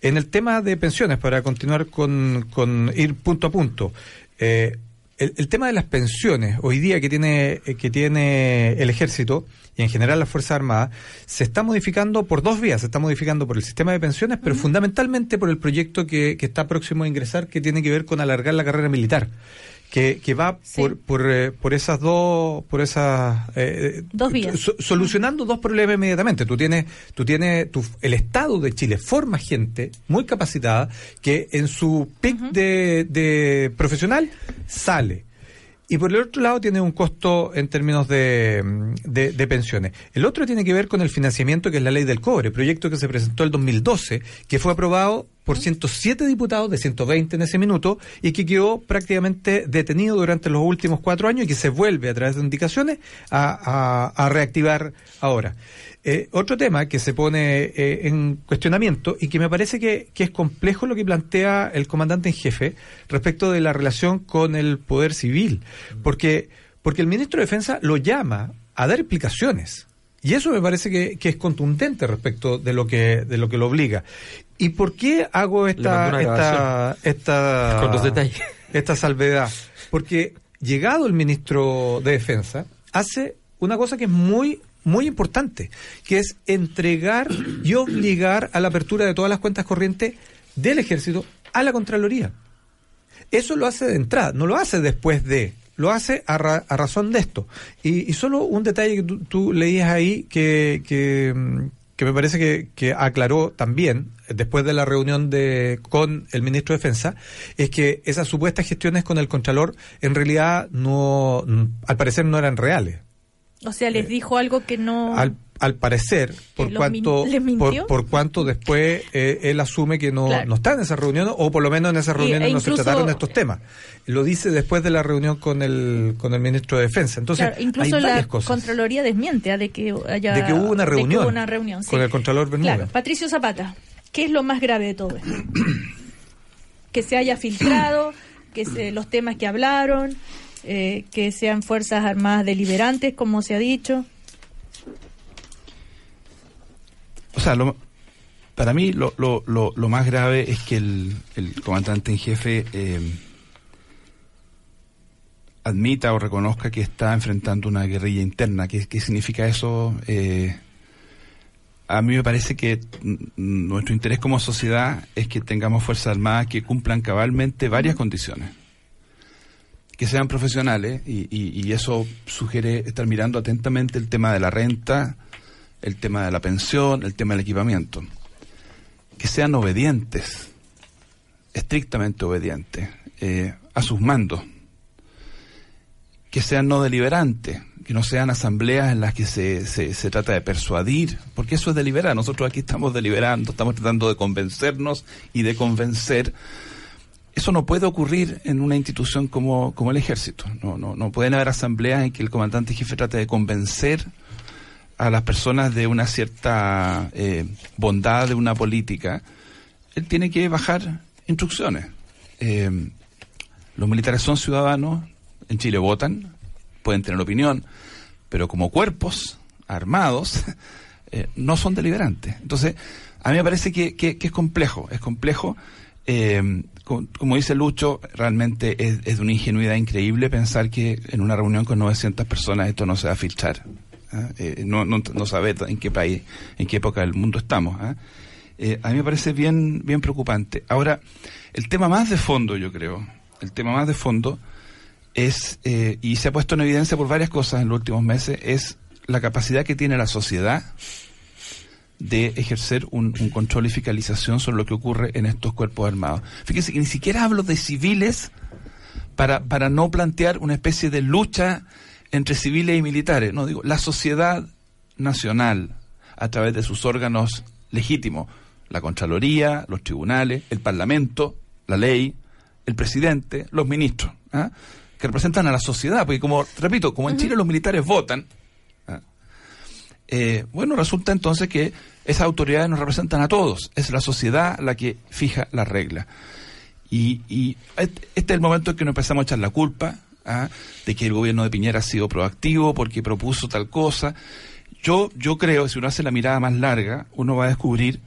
En el tema de pensiones, para continuar con, con ir punto a punto, eh, el, el tema de las pensiones hoy día que tiene eh, que tiene el ejército y en general las fuerzas armadas se está modificando por dos vías. Se está modificando por el sistema de pensiones pero fundamentalmente por el proyecto que, que está próximo a ingresar que tiene que ver con alargar la carrera militar que, que va Sí. por por, eh, por esas dos por esas eh, Dos vías. so- solucionando dos problemas inmediatamente tú tienes tú tienes tu- el estado de Chile forma gente muy capacitada que en su pic de, de profesional sale y por el otro lado tiene un costo en términos de, de, de pensiones. El otro tiene que ver con el financiamiento, que es la ley del cobre, proyecto que se presentó el 2012, que fue aprobado por 107 diputados de 120 en ese minuto y que quedó prácticamente detenido durante los últimos cuatro años y que se vuelve a través de indicaciones a, a- a reactivar ahora. Eh, otro tema que se pone eh, en cuestionamiento y que me parece que, que es complejo lo que plantea el comandante en jefe respecto de la relación con el poder civil, porque, porque el ministro de Defensa lo llama a dar explicaciones. Y eso me parece que, que es contundente respecto de lo que de lo que lo obliga. ¿Y por qué hago esta esta esta Con los detalles. esta salvedad? Porque llegado el ministro de Defensa hace una cosa que es muy muy importante, que es entregar y obligar a la apertura de todas las cuentas corrientes del ejército a la Contraloría. Eso lo hace de entrada, no lo hace después de, lo hace a, ra- a razón de esto. Y, y solo un detalle que tú, tú leías ahí que, que, mm, que me parece que, que aclaró también, eh, después de la reunión de, con el ministro de Defensa, es que esas supuestas gestiones con el Contralor en realidad no, al parecer no eran reales. O sea, les dijo algo que no... Al, al parecer, por cuanto, por, por cuanto después eh, él asume que no, Claro. no está en esa reunión, o por lo menos en esa reunión e no se trataron estos temas. Lo dice después de la reunión con el, con el ministro de Defensa. Entonces, Claro, incluso hay la cosas. Contraloría desmiente ah, de que haya De que hubo una reunión hubo una reunión, con el Contralor. Claro, Patricio Zapata, ¿qué es lo más grave de todo esto? que se haya filtrado, que se- los temas que hablaron, eh, que sean fuerzas armadas deliberantes, como se ha dicho. O sea, lo- para mí lo, lo, lo, más grave es que el, el comandante en jefe eh, admita o reconozca que está enfrentando una guerrilla interna. ¿Qué, qué significa eso? Eh, a mí me parece que nuestro interés como sociedad es que tengamos Fuerzas Armadas que cumplan cabalmente varias condiciones. Que sean profesionales y, y, eso sugiere estar mirando atentamente el tema de la renta, el tema de la pensión, el tema del equipamiento. Que sean obedientes, estrictamente obedientes, eh, a sus mandos que sean no deliberantes, que no sean asambleas en las que se, se, trata de persuadir, porque eso es deliberar. Nosotros aquí estamos deliberando, estamos tratando de convencernos y de convencer. Eso no puede ocurrir en una institución como, como el ejército. No, no, no pueden haber asambleas en que el comandante jefe trate de convencer a las personas de una cierta eh, bondad de una política. Él tiene que bajar instrucciones. Eh, los militares son ciudadanos, en Chile votan, pueden tener opinión, pero como cuerpos armados eh, no son deliberantes. Entonces, a mí me parece que, es complejo, es complejo. Eh, como, dice Lucho, realmente es, de una ingenuidad increíble pensar que en una reunión con 900 personas esto no se va a filtrar. ¿Ah? Eh, no, no, no saber en qué país, en qué época del mundo estamos. ¿ah? a mí me parece bien, bien preocupante. Ahora, el tema más de fondo, yo creo, el tema más de fondo es, eh, y se ha puesto en evidencia por varias cosas en los últimos meses, es la capacidad que tiene la sociedad de ejercer un, control y fiscalización sobre lo que ocurre en estos cuerpos armados. Fíjense que ni siquiera hablo de civiles para, para no plantear una especie de lucha entre civiles y militares. No, digo, la sociedad nacional, a través de sus órganos legítimos, la Contraloría, los tribunales, el Parlamento, la ley, el presidente, los ministros. ¿ah? que representan a la sociedad, porque como, repito, como en Chile los militares votan, ¿ah? eh, bueno, resulta entonces que esas autoridades nos representan a todos, es la sociedad la que fija las reglas. Y, este es el momento en que nos empezamos a echar la culpa ¿ah? de que el gobierno de Piñera ha sido proactivo porque propuso tal cosa. Yo, yo creo, si uno hace la mirada más larga, uno va a descubrir,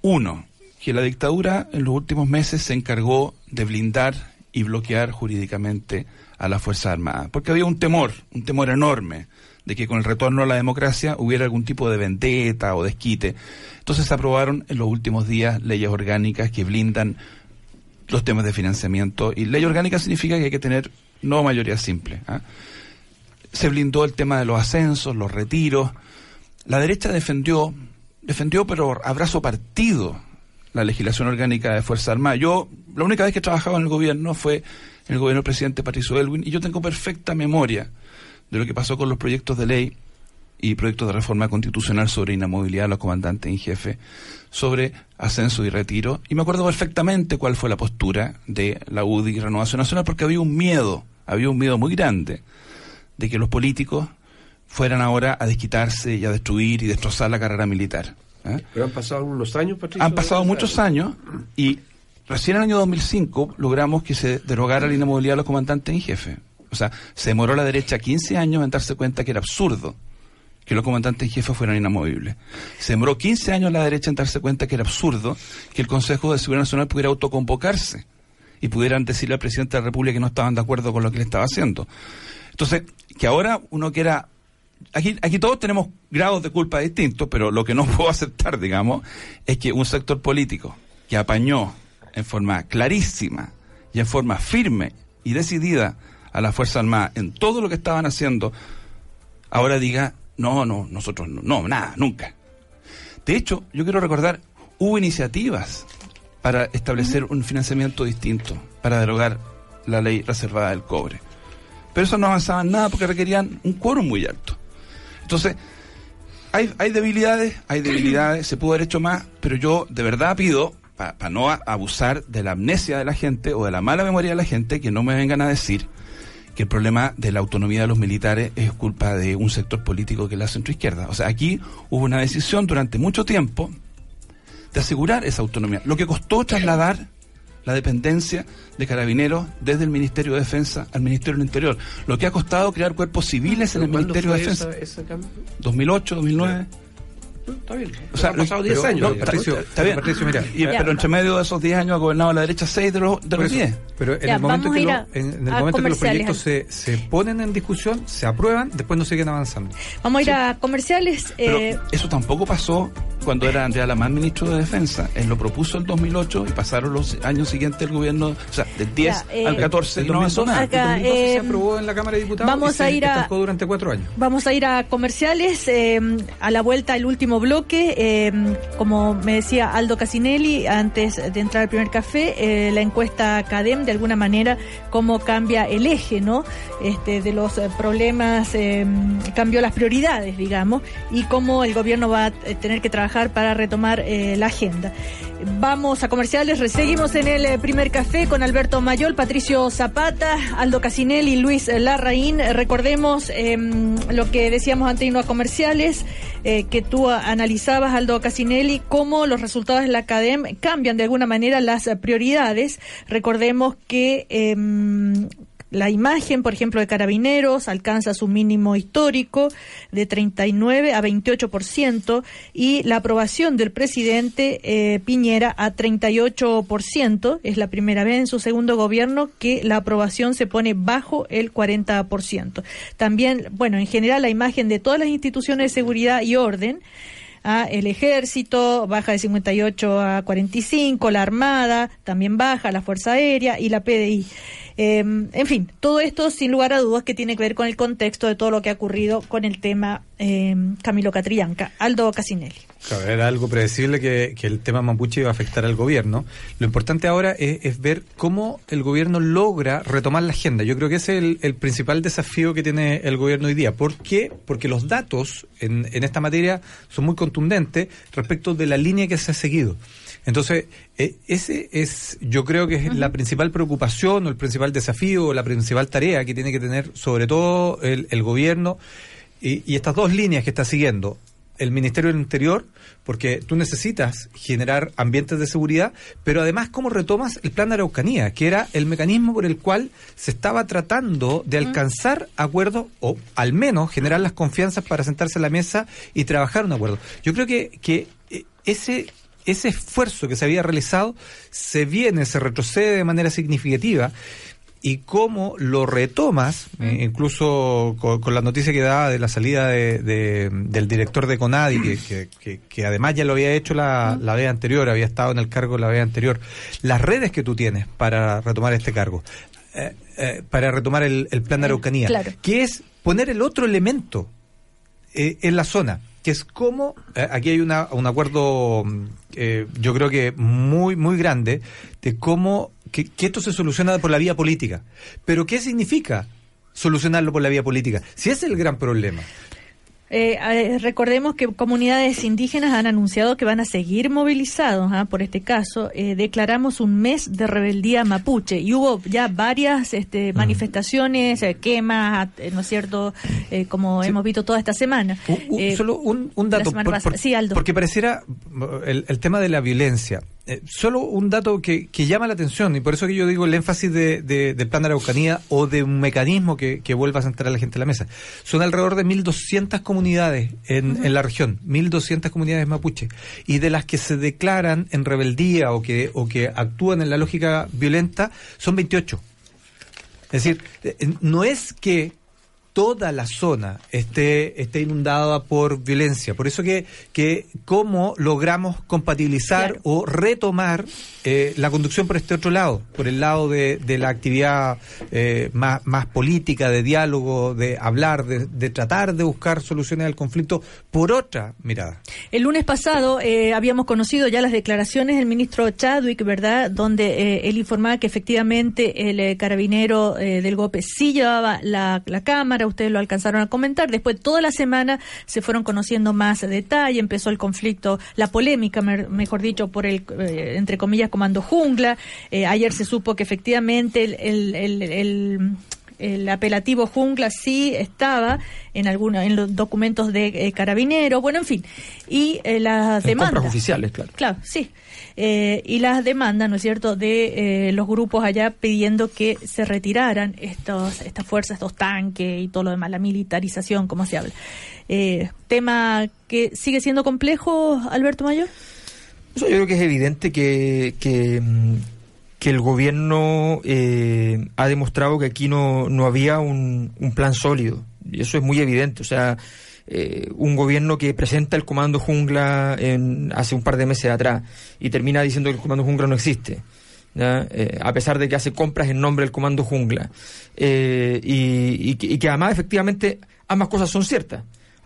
uno, que la dictadura en los últimos meses se encargó de blindar y bloquear jurídicamente a las Fuerzas Armadas. Porque había un temor, un temor enorme de que con el retorno a la democracia hubiera algún tipo de vendetta o desquite. Entonces se aprobaron en los últimos días leyes orgánicas que blindan los temas de financiamiento. Y ley orgánica significa que hay que tener no mayoría simple. ¿ah? Se blindó el tema de los ascensos, los retiros. La derecha defendió, defendió pero abrazo partido la legislación orgánica de Fuerza Armada. Yo, la única vez que he trabajado en el gobierno fue en el gobierno del presidente Patricio Elwin y yo tengo perfecta memoria de lo que pasó con los proyectos de ley y proyectos de reforma constitucional sobre inamovilidad de los comandantes en jefe, sobre ascenso y retiro. Y me acuerdo perfectamente cuál fue la postura de la UDI y Renovación Nacional, porque había un miedo, había un miedo muy grande de que los políticos fueran ahora a desquitarse y a destruir y destrozar la carrera militar. ¿Eh? Pero han pasado unos años, Patricio. Han pasado muchos años y recién en el año 2005 logramos que se derogara la inamovilidad de los comandantes en jefe. O sea, se demoró la derecha 15 años en darse cuenta que era absurdo que los comandantes en jefe fueran inamovibles. Se demoró 15 años la derecha en darse cuenta que era absurdo que el Consejo de Seguridad Nacional pudiera autoconvocarse y pudieran decirle al presidente de la República que no estaban de acuerdo con lo que le estaba haciendo. Entonces, que ahora uno quiera aquí, aquí todos tenemos grados de culpa distintos, pero lo que no puedo aceptar, digamos, es que un sector político que apañó en forma clarísima y en forma firme y decidida a la Fuerza Armada en todo lo que estaban haciendo, ahora diga, no, no, nosotros no, no, nada, nunca. De hecho, yo quiero recordar, hubo iniciativas para establecer un financiamiento distinto, para derogar la ley reservada del cobre. Pero eso no avanzaba en nada porque requerían un quórum muy alto. Entonces, hay, hay debilidades, hay debilidades, se pudo haber hecho más, pero yo de verdad pido, para no abusar de la amnesia de la gente o de la mala memoria de la gente, que no me vengan a decir que el problema de la autonomía de los militares es culpa de un sector político que es la centroizquierda. O sea, aquí hubo una decisión durante mucho tiempo de asegurar esa autonomía. Lo que costó trasladar la dependencia de carabineros desde el Ministerio de Defensa al Ministerio del Interior. Lo que ha costado crear cuerpos civiles en el Ministerio de Defensa. 2008, 2009. Está bien. O sea, han pasado 10 pero- años. no. Patricio, Está bien. Patricio, mira. Y- pero entre medio de esos 10 años ha gobernado la derecha 6 de los, de Por los eso, 10. Pero en Ya, el momento, que, lo- a- en, en el momento que los proyectos se, se ponen en discusión, se aprueban, después no siguen avanzando. Vamos a ir a comerciales. Pero eh, eso tampoco pasó cuando era Andrea Lamán ministro de Defensa. Él lo propuso en 2008 y pasaron los años siguientes el gobierno, o sea, del 10 Ya, eh, al 14 El no 2012, nada. Acá, el 2012 se eh, aprobó en la Cámara de Diputados vamos y se a ir a- estancó durante cuatro años. Vamos a ir a comerciales. eh, a la vuelta el último bloque. eh, como me decía Aldo Casinelli antes de entrar al primer café, eh, la encuesta CADEM de alguna manera cómo cambia el eje, ¿no? Este, de los problemas, eh, cambió las prioridades, digamos, y cómo el gobierno va a tener que trabajar para retomar eh, la agenda. Vamos a comerciales, seguimos en el eh, primer café con Alberto Mayol, Patricio Zapata, Aldo Casinelli, Luis Larraín. Recordemos eh, lo que decíamos antes de irnos a comerciales, eh, que tú analizabas, Aldo Casinelli, cómo los resultados de la ACADEM cambian de alguna manera las prioridades. Recordemos que em, la imagen, por ejemplo, de carabineros alcanza su mínimo histórico de 39 a 28% y la aprobación del presidente eh, Piñera a 38%. Es la primera vez en su segundo gobierno que la aprobación se pone bajo el 40%. También, bueno, en general la imagen de todas las instituciones de seguridad y orden Ah, el ejército baja de 58 a 45, la Armada también baja, la Fuerza Aérea y la PDI. Eh, en fin, todo esto sin lugar a dudas que tiene que ver con el contexto de todo lo que ha ocurrido con el tema eh, Camilo Catrillanca. Aldo Casinelli. Claro, era algo predecible que, que el tema mapuche iba a afectar al gobierno. Lo importante ahora es, es ver cómo el gobierno logra retomar la agenda. Yo creo que ese es el, el principal desafío que tiene el gobierno hoy día. ¿Por qué? Porque los datos en, en esta materia son muy contundentes respecto de la línea que se ha seguido. Entonces, eh, ese es, yo creo que es la principal preocupación o el principal desafío o la principal tarea que tiene que tener sobre todo el, el gobierno y, y estas dos líneas que está siguiendo el Ministerio del Interior, porque tú necesitas generar ambientes de seguridad, pero además cómo retomas el plan de Araucanía, que era el mecanismo por el cual se estaba tratando de alcanzar acuerdos o al menos generar las confianzas para sentarse a la mesa y trabajar un acuerdo. Yo creo que, que eh, ese ese esfuerzo que se había realizado se viene, se retrocede de manera significativa y cómo lo retomas, eh, incluso con, con la noticia que daba de la salida de, de- del director de Conadi, que, que- que- que además ya lo había hecho la, la vez anterior, había estado en el cargo la vez anterior, las redes que tú tienes para retomar este cargo, eh, eh, para retomar el, el plan de Araucanía, claro. que es poner el otro elemento eh, en la zona, que es como, eh, aquí hay una, un acuerdo, mm, eh, yo creo que muy, muy grande, de cómo que, que esto se soluciona por la vía política. Pero ¿qué significa solucionarlo por la vía política? Si ese es el gran problema. Eh, eh, recordemos que comunidades indígenas han anunciado que van a seguir movilizados ah, por este caso. Eh, declaramos un mes de rebeldía mapuche y hubo ya varias este, manifestaciones, eh, quemas, ¿no es cierto? Como hemos visto toda esta semana. Un- un- solo un, dato, por- por- Sí, Aldo. porque pareciera el, el tema de la violencia. Eh, solo un dato que, que llama la atención, y por eso que yo digo el énfasis de, de- del plan de Araucanía o de un mecanismo que, que vuelva a sentar a la gente a la mesa. Son alrededor de 1.200 comunidades en, en la región, 1.200 comunidades mapuche, y de las que se declaran en rebeldía o que, o que actúan en la lógica violenta, son 28. Es decir, eh, no es que toda la zona esté, esté inundada por violencia. Por eso que, que cómo logramos compatibilizar Claro. o retomar eh, la conducción por este otro lado, por el lado de, de la actividad eh, más, más política, de diálogo, de hablar, de, de tratar de buscar soluciones al conflicto por otra mirada. El lunes pasado eh, habíamos conocido ya las declaraciones del ministro Chadwick, ¿verdad? Donde él informaba que efectivamente el carabinero del GOPE sí llevaba la, la cámara, ustedes lo alcanzaron a comentar. Después, toda la semana se fueron conociendo más detalle, empezó el conflicto, la polémica, mejor dicho, por el, eh, entre comillas, comando jungla. Eh, ayer se supo que efectivamente el el apelativo jungla sí estaba en algunos en los documentos de eh, carabineros, bueno, en fin, y eh, las En demandas compras oficiales, claro. Claro, sí. Eh, y las demandas, ¿no es cierto?, de eh, los grupos allá pidiendo que se retiraran estos, estas fuerzas, estos tanques y todo lo demás, la militarización, como se habla. Eh, tema que sigue siendo complejo, Alberto Mayor. Yo creo que es evidente que, que, mm, que el gobierno eh, ha demostrado que aquí no, no había un, un plan sólido. Y eso es muy evidente. O sea, eh, un gobierno que presenta el Comando Jungla en, hace un par de meses atrás y termina diciendo que el Comando Jungla no existe. Eh, a pesar de que hace compras en nombre del Comando Jungla. Eh, y, y que además efectivamente ambas cosas son ciertas.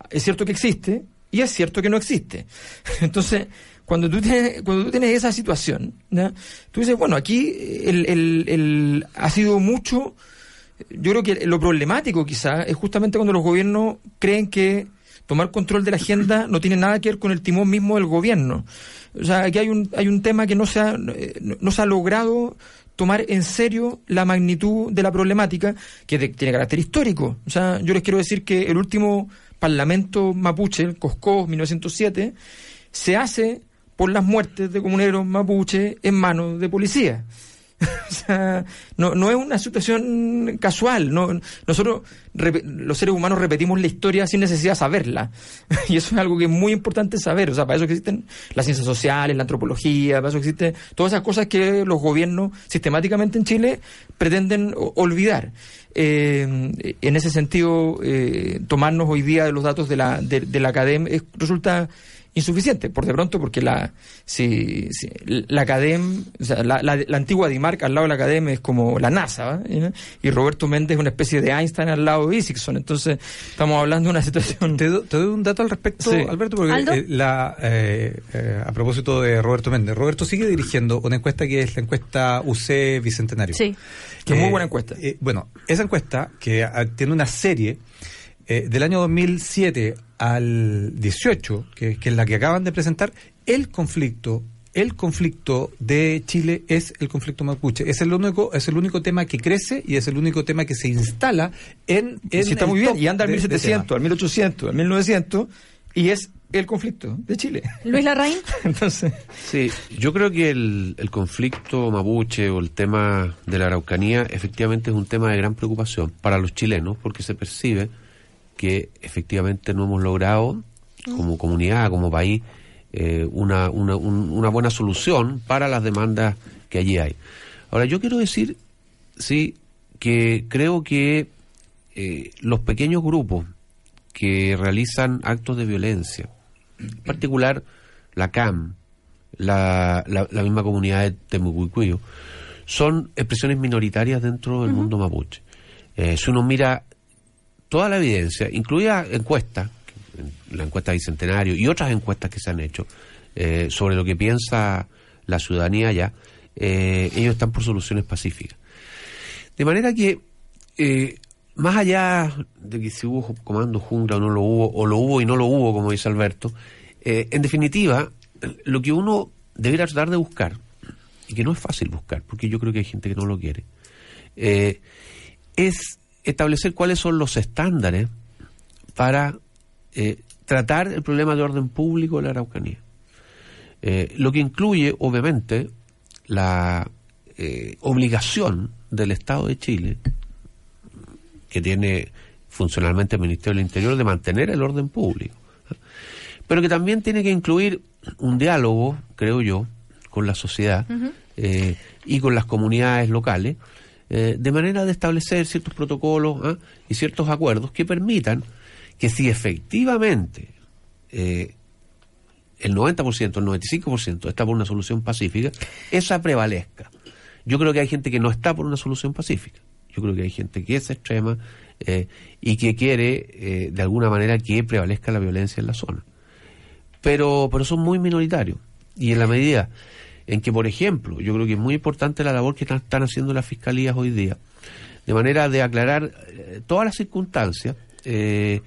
Es cierto que existe y es cierto que no existe. Entonces, cuando tú tienes, cuando tú tienes esa situación, ¿ya? tú dices, bueno, aquí el, el- el- ha sido mucho yo creo que lo problemático quizá es justamente cuando los gobiernos creen que tomar control de la agenda no tiene nada que ver con el timón mismo del gobierno. O sea, aquí hay un, hay un tema que no se, ha, no, no se ha logrado tomar en serio la magnitud de la problemática que tiene carácter histórico. O sea, yo les quiero decir que el último parlamento mapuche, el Cosco 1907, se hace por las muertes de comuneros mapuche en manos de policía. o sea, no, no es una situación casual. No, nosotros, los seres humanos, repetimos la historia sin necesidad de saberla. y eso es algo que es muy importante saber. O sea, para eso existen las ciencias sociales, la antropología, para eso existen todas esas cosas que los gobiernos sistemáticamente en Chile pretenden olvidar. Eh, en ese sentido, eh, tomarnos hoy día de los datos de la, de, de la academia es- resulta insuficiente, por de pronto, porque la, si, si- la academia, o sea, la, la- la antigua Dimarca al lado de la academia es como la NASA. ¿Eh? y Roberto Méndez es una especie de Einstein al lado de Isaacson, entonces estamos hablando de una situación... Te, do- te doy un dato al respecto, Sí. Alberto, porque ¿Aldo? eh, la, eh, eh, a propósito de Roberto Méndez, Roberto sigue dirigiendo una encuesta que es la encuesta UC Bicentenario. Sí. Que es muy buena encuesta. eh, bueno, esa encuesta que ah, tiene una serie eh, del año 2007 al 18, que, que es la que acaban de presentar, el conflicto el conflicto de Chile es el conflicto mapuche. Es el único, es el único tema que crece y es el único tema que se instala en, en Sí, está muy bien, y anda al de- de 1700, temas. al 1800, al 1900, y es el conflicto de Chile. Luis Larraín. Entonces, Sí, yo creo que el, el conflicto mapuche o el tema de la Araucanía efectivamente es un tema de gran preocupación para los chilenos porque se percibe que efectivamente no hemos logrado como comunidad, como país, eh, una, una, un- una buena solución para las demandas que allí hay. Ahora, yo quiero decir, sí, que creo que eh, los pequeños grupos que realizan actos de violencia, en particular la CAM, la, la, la misma comunidad de Temucuicuyo, son expresiones minoritarias dentro del mundo mapuche. Eh, si uno mira toda la evidencia, incluida encuestas, la encuesta Bicentenario y otras encuestas que se han hecho eh, sobre lo que piensa la ciudadanía allá, eh, ellos están por soluciones pacíficas. De manera que, eh, más allá de que si hubo comando jungla o no lo hubo, o lo hubo y no lo hubo, como dice Alberto, en definitiva, lo que uno debería tratar de buscar, y que no es fácil buscar, porque yo creo que hay gente que no lo quiere, es establecer cuáles son los estándares para eh, tratar el problema de orden público de la Araucanía. Eh, lo que incluye, obviamente, la eh, obligación del Estado de Chile, que tiene funcionalmente el Ministerio del Interior, de mantener el orden público. Pero que también tiene que incluir un diálogo, creo yo, con la sociedad eh, y con las comunidades locales, eh, de manera de establecer ciertos protocolos ¿ah? y ciertos acuerdos que permitan que si efectivamente eh, el 90%, el 95% está por una solución pacífica, esa prevalezca. Yo creo que hay gente que no está por una solución pacífica. Yo creo que hay gente que es extrema eh, y que quiere, eh, de alguna manera, que prevalezca la violencia en la zona. Pero, pero son muy minoritarios. Y en la medida en que, por ejemplo, yo creo que es muy importante la labor que están, haciendo las fiscalías hoy día, de manera de aclarar eh, todas las circunstancias eh,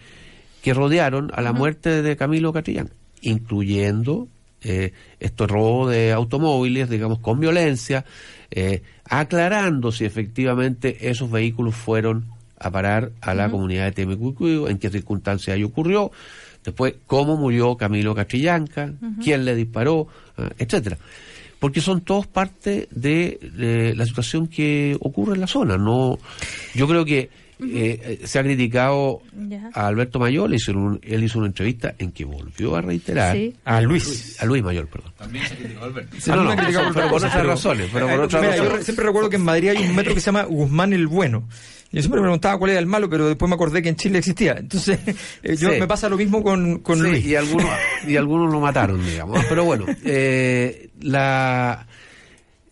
que rodearon a la muerte de Camilo Catrillán, incluyendo eh, esto robo de automóviles, digamos, con violencia, eh, aclarando si efectivamente esos vehículos fueron a parar a la comunidad de Temecuicuyo, en qué circunstancias ahí ocurrió, después cómo murió Camilo Castrillanca, quién le disparó, ah, etcétera porque son todos parte de, de la situación que ocurre en la zona. No, yo creo que eh, se ha criticado Ya. a Alberto Mayor, le hizo un- él hizo una entrevista en que volvió a reiterar Sí. A Luis. a Luis Mayor, perdón. También se criticó a Alberto. Sí, Ah, no, no, han criticado por pero por otra otras razones, pero por otras Mira, yo razones. re- siempre recuerdo que en Madrid hay un metro que se llama Guzmán el Bueno. Yo siempre me preguntaba cuál era el malo, pero después me acordé que en Chile existía. Entonces, eh, yo Sí. me pasa lo mismo con, con Sí, Luis. y algunos y algunos lo mataron digamos pero bueno eh, la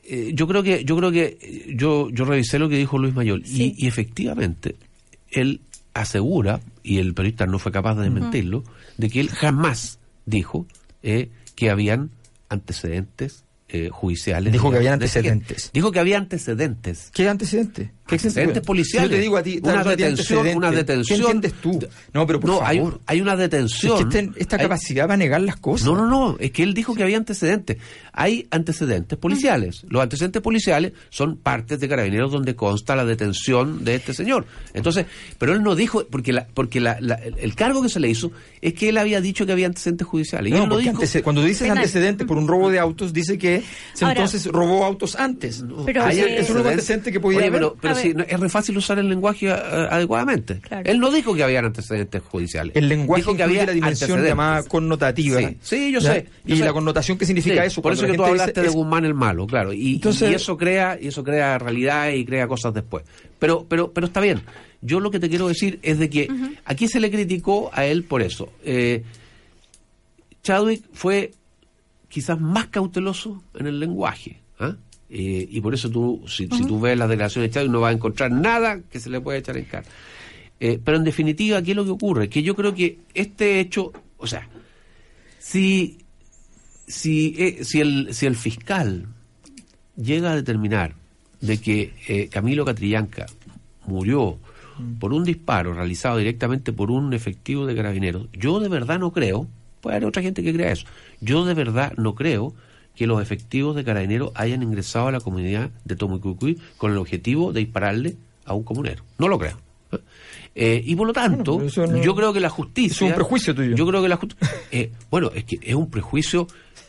eh, yo creo que yo creo que yo yo revisé lo que dijo Luis Sí. y, y efectivamente él asegura y el periodista no fue capaz de desmentirlo de que él jamás dijo eh, que habían antecedentes eh, judiciales Dijo que había antecedentes. dijo que había antecedentes ¿Qué antecedente? ¿Qué Antecedentes policiales. Si yo te digo a ti, una detención, una detención. ¿Qué entiendes tú? No, pero por no, favor. hay, un- hay una detención. Es que este- esta Hay- capacidad va a negar las cosas. No, no, no, es que él dijo que había antecedentes. Hay antecedentes policiales. Los antecedentes policiales son partes de carabineros donde consta la detención de este señor. Entonces, pero él no dijo, porque la, porque la, la- el cargo que se le hizo es que él había dicho que había antecedentes judiciales. Y No, él no dijo. antece- cuando dices Penal. antecedente por un robo de autos, dice que Ahora- entonces robó autos antes. Pero, Hay- es un antecedente que podía Oye, haber. pero, pero A sí, ver. no, es re fácil usar el lenguaje eh, adecuadamente. Claro. Él no dijo que habían antecedentes judiciales. El lenguaje dijo que había la dimensión llamada connotativa. Sí, sí, yo ¿Ya? sé. yo y sé. la connotación que significa Sí, eso. Por eso que tú hablaste dice de es- Guzmán el malo, claro. Y, Entonces- y eso crea y eso crea realidad y crea cosas después. Pero pero pero está bien. Yo lo que te quiero decir es de que aquí se le criticó a él por eso. Eh, Chadwick fue quizás más cauteloso en el lenguaje. ¿ah? Eh, y por eso tú, si, si tú ves las declaraciones de Chadwick, no vas a encontrar nada que se le pueda echar en cara. Eh, pero en definitiva, ¿qué es lo que ocurre? Que yo creo que este hecho, o sea, si, si, eh, si, el, si el fiscal llega a determinar de que eh, Camilo Catrillanca murió por un disparo realizado directamente por un efectivo de carabineros, yo de verdad no creo, puede haber otra gente que crea eso, yo de verdad no creo que los efectivos de carabineros hayan ingresado a la comunidad de Tomocucuy con el objetivo de dispararle a un comunero. No lo creo. Eh, y por lo tanto, Bueno, no- yo creo que la justicia... es un prejuicio tuyo. Yo creo que la justicia... bueno, es que es un prejuicio...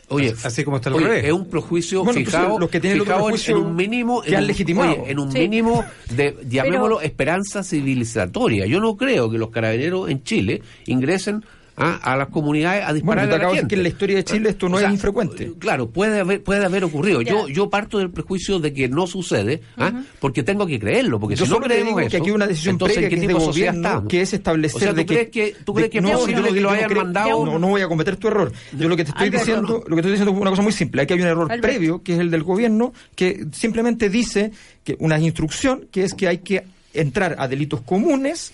Oye, Así como está al oye, es un prejuicio Bueno, fijado, los que fijado en- prejuicio en un mínimo que en han legitimado. oye, en un Sí. mínimo de llamémoslo esperanza civilizatoria. Yo no creo que los carabineros en Chile ingresen a, a las comunidades a Bueno, disparar te a la acabo de decir gente. que en la historia de Chile esto no O sea, es infrecuente. Claro, puede haber, puede haber ocurrido. Yo, Ya. yo parto del prejuicio de que no sucede, ¿ah? porque tengo que creerlo, porque Yo si no creemos digo que eso, aquí hay una decisión entonces, previa ¿en qué que es de tipo de sociedad gobierno, estamos? que es establecer O sea, ¿tú de que... crees que, tú crees de- que no, es posible no que lo hayan creo- mandado? No, no voy a cometer tu error. Yo lo que te estoy Alberto, diciendo, lo que estoy diciendo es una cosa muy simple. Aquí hay un error Alberto. previo, que es el del gobierno, que simplemente dice que una instrucción, que es que hay que entrar a delitos comunes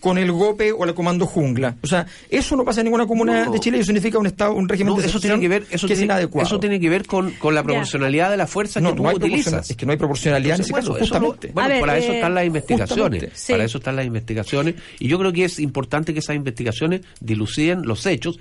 con el GOPE o el comando jungla. O sea, eso no pasa en ninguna comuna No. de Chile y eso significa un estado, un régimen No, de eso tiene que ver, eso que es tiene, inadecuado. eso tiene que ver con, con la proporcionalidad de la fuerza no, que tú hay utilizas. es que no hay proporcionalidad en ese caso, bueno, eso lo- justamente. bueno, ver, para eso eh, están las investigaciones. justamente, sí. Para eso están las investigaciones. Y yo creo que es importante que esas investigaciones diluciden los hechos,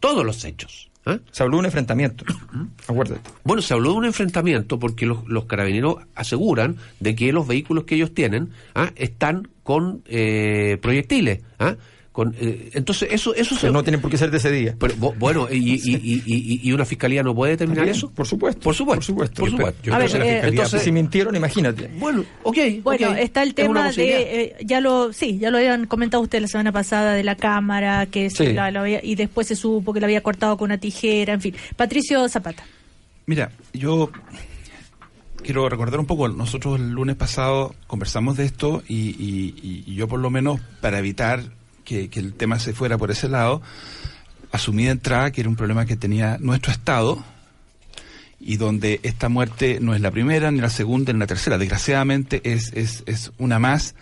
todos los hechos. ¿ah? Se habló de un enfrentamiento. Acuérdate. Bueno, se habló de un enfrentamiento porque los, los carabineros aseguran de que los vehículos que ellos tienen ¿ah? están con eh, proyectiles. ¿ah? Con, eh, entonces, eso, eso Que no tienen por qué ser de ese día. Pero, bueno, y, y, y, y- y una fiscalía no puede determinar También, eso? Por supuesto. Por supuesto. Por supuesto. Por supuesto. Yo A ver, eh, fiscalía- entonces- si mintieron, imagínate. Bueno, ok. Bueno, está el tema de, eh, ya lo, sí, ya lo habían comentado ustedes la semana pasada de la cámara, que se Sí. la- la había- y después se supo que la había cortado con una tijera, en fin. Patricio Zapata. Mira, yo quiero recordar un poco, nosotros el lunes pasado conversamos de esto y, yo por lo menos para evitar que, el tema se fuera por ese lado, asumí de entrada que era un problema que tenía nuestro Estado y donde esta muerte no es la primera, ni la segunda, ni la tercera. Desgraciadamente es, es, es una más.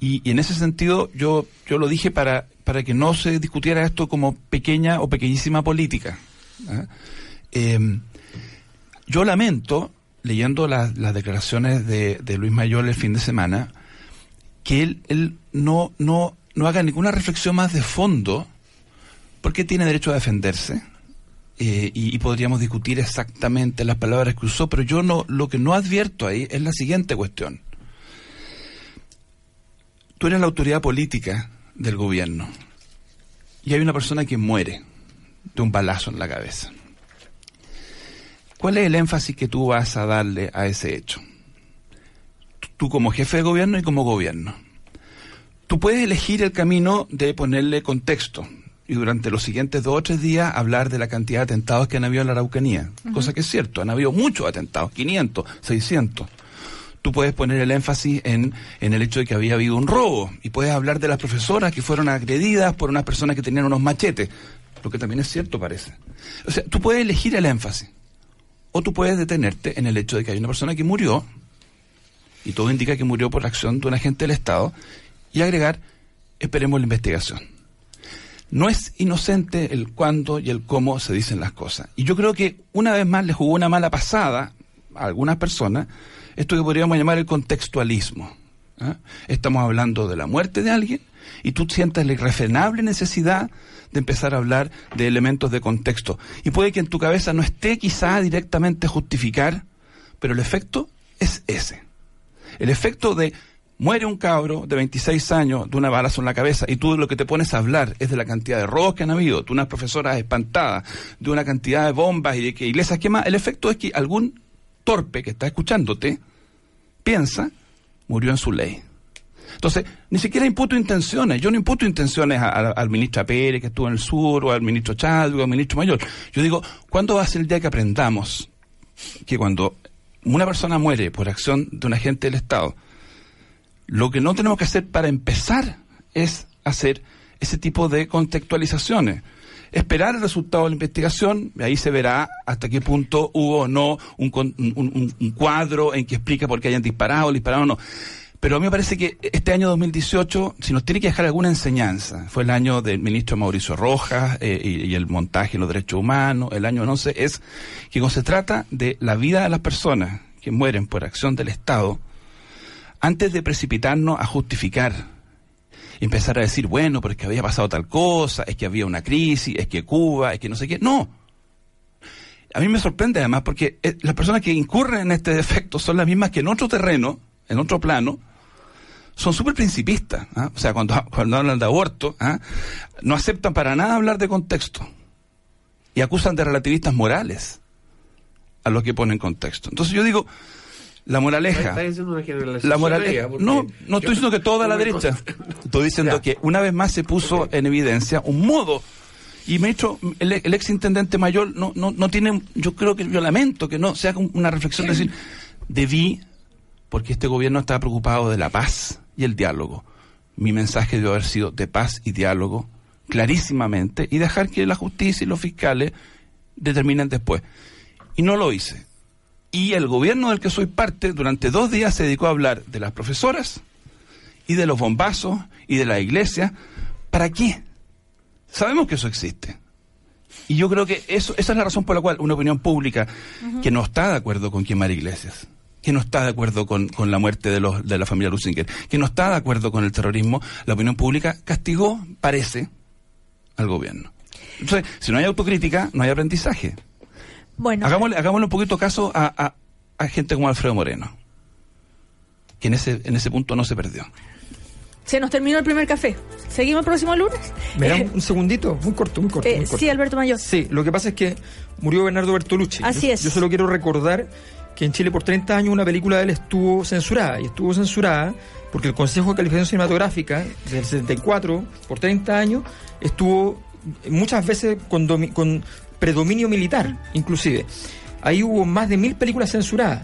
Y, y en ese sentido yo, yo lo dije para, para que no se discutiera esto como pequeña o pequeñísima política. ¿ah? Em, yo lamento, leyendo las, declaraciones de, de Luis Mayor el fin de semana, que él, él no, no, no haga ninguna reflexión más de fondo, porque tiene derecho a defenderse. eh, y, y podríamos discutir exactamente las palabras que usó, pero yo no, lo que no advierto ahí es la siguiente cuestión. Tú eres la autoridad política del gobierno y hay una persona que muere de un balazo en la cabeza. ¿Cuál es el énfasis que tú vas a darle a ese hecho? Tú como jefe de gobierno y como gobierno. Tú puedes elegir el camino de ponerle contexto y durante los siguientes dos o tres días hablar de la cantidad de atentados que han habido en la Araucanía, cosa que es cierto, han habido muchos atentados, 500, 600 tú puedes poner el énfasis en, en, el hecho de que había habido un robo y puedes hablar de las profesoras que fueron agredidas por unas personas que tenían unos machetes, lo que también es cierto parece. O sea, tú puedes elegir el énfasis o tú puedes detenerte en el hecho de que hay una persona que murió y todo indica que murió por la acción de un agente del Estado y agregar, esperemos la investigación. No es inocente el cuándo y el cómo se dicen las cosas. Y yo creo que una vez más le jugó una mala pasada a algunas personas esto que podríamos llamar el contextualismo. ¿ah? Estamos hablando de la muerte de alguien y tú sientas la irrefrenable necesidad de empezar a hablar de elementos de contexto. Y puede que en tu cabeza no esté quizá directamente justificar, pero el efecto es ese. El efecto de muere un cabro de 26 años de una balazo en la cabeza y tú lo que te pones a hablar es de la cantidad de robos que han habido, de unas profesoras espantadas, de una cantidad de bombas y de que iglesias quemadas, el efecto es que algún torpe que está escuchándote piensa, murió en su ley. Entonces, ni siquiera imputo intenciones. Yo no imputo intenciones al ministro Pérez, que estuvo en el sur, o al ministro Chadwick, o al ministro Mayor. Yo digo, ¿cuándo va a ser el día que aprendamos que cuando una persona muere por acción de un agente del Estado, lo que no tenemos que hacer para empezar es hacer ese tipo de contextualizaciones? esperar el resultado de la investigación, ahí se verá hasta qué punto hubo o no un, un, un, cuadro en que explica por qué hayan disparado, disparado o no. Pero a mí me parece que este año 2018, si nos tiene que dejar alguna enseñanza, fue el año del ministro Mauricio Rojas eh, y, el montaje en los derechos humanos, el año 11, es que cuando se trata de la vida de las personas que mueren por acción del Estado, antes de precipitarnos a justificar empezar a decir, bueno, pero es que había pasado tal cosa, es que había una crisis, es que Cuba, es que no sé qué. No. A mí me sorprende además porque eh, las personas que incurren en este defecto son las mismas que en otro terreno, en otro plano, son súper principistas. ¿ah? O sea, cuando, cuando hablan de aborto, ¿ah? no aceptan para nada hablar de contexto y acusan de relativistas morales a los que ponen contexto. Entonces yo digo, la moraleja. La moraleja. No, no estoy diciendo que toda la derecha. Estoy diciendo que una vez más se puso en evidencia un modo. Y me he hecho, el, el ex intendente mayor no, no, no tiene, yo creo que yo lamento que no se haga una reflexión de decir, debí, porque este gobierno estaba preocupado de la paz y el diálogo. Mi mensaje debe haber sido de paz y diálogo, clarísimamente, y dejar que la justicia y los fiscales determinen después. Y no lo hice y el gobierno del que soy parte durante dos días se dedicó a hablar de las profesoras y de los bombazos y de la iglesia. ¿Para qué? Sabemos que eso existe. Y yo creo que eso, esa es la razón por la cual una opinión pública uh -huh. que no está de acuerdo con quemar iglesias, que no está de acuerdo con, con la muerte de, los, de la familia Lusinger, que no está de acuerdo con el terrorismo, la opinión pública castigó, parece, al gobierno. Entonces, si no hay autocrítica, no hay aprendizaje. Bueno. Hagámosle, hagámosle un poquito caso a, a, a, gente como Alfredo Moreno, que en ese, en ese punto no se perdió. Se nos terminó el primer café. ¿Seguimos el próximo lunes? ¿Me da un, un segundito? Muy corto, muy corto, eh, muy corto. Sí, Alberto Mayor. Sí, lo que pasa es que murió Bernardo Bertolucci. Así yo, es. Yo solo quiero recordar que en Chile por 30 años una película de él estuvo censurada. Y estuvo censurada porque el Consejo de Calificación Cinematográfica del 74, por 30 años, estuvo muchas veces con, con predominio militar, inclusive. Ahí hubo más de mil películas censuradas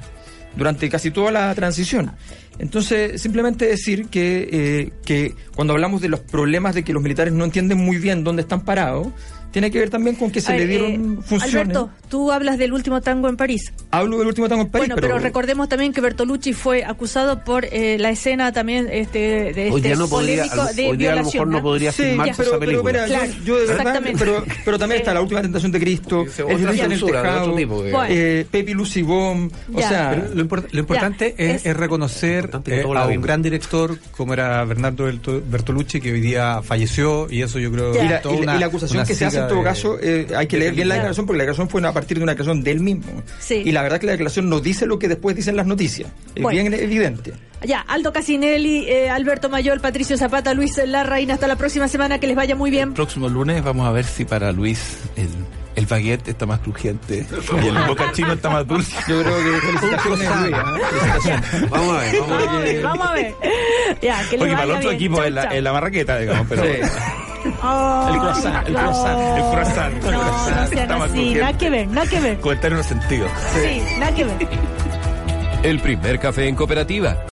durante casi toda la transición. Entonces, simplemente decir que, eh, que cuando hablamos de los problemas de que los militares no entienden muy bien dónde están parados, tiene que ver también con que se Ay, le dieron eh, funciones. Alberto, tú hablas del último tango en París. Hablo del último tango en París. Bueno, pero, pero recordemos también que Bertolucci fue acusado por eh, la escena también este, de hoy este día no podría, polémico de hoy día violación. a lo mejor no podría Sí, filmarse ya, pero, esa película. pero mira, Claro, yo, yo de verdad, exactamente. pero, pero también está La Última Tentación de Cristo, El Violencia en el censura de otro Tejado, tipo, eh, Pepi Lucy Bomb, o sea... Pero lo, import- lo importante es, es- es reconocer Importante eh, a un gran director como era Bernardo Berto- Bertolucci, que hoy día falleció, y eso yo creo Y la, es toda y la- una- y la acusación que se hace pasa en todo de- caso, eh, hay que leer bien la declaración porque la declaración fue a partir de una declaración del mismo. Sí. Y la verdad que la declaración no dice lo que después dicen las noticias. Es Bueno. bien evidente. Ya, Aldo Casinelli, eh, Alberto Mayol, Patricio Zapata, Luis Larraín, hasta la próxima semana, que les vaya muy bien. El próximo lunes vamos a ver si para Luis el, el baguette está más crujiente y el bocachino está más dulce. Yo creo que felicitaciones, Luis. ¿eh? Felicitaciones. Vamos a ver, vamos a ver. Vamos a ver. Ya, que les Porque vaya para el otro bien. equipo Chau, es la, chau. es la marraqueta, digamos, pero... Sí. Oh, El croissant, el no. croissant, el croissant, el croissant, no así, crujiente. nada que ver, nada que ver. Comentario en los sentidos. Sí, nada que ver. El primer café en cooperativa.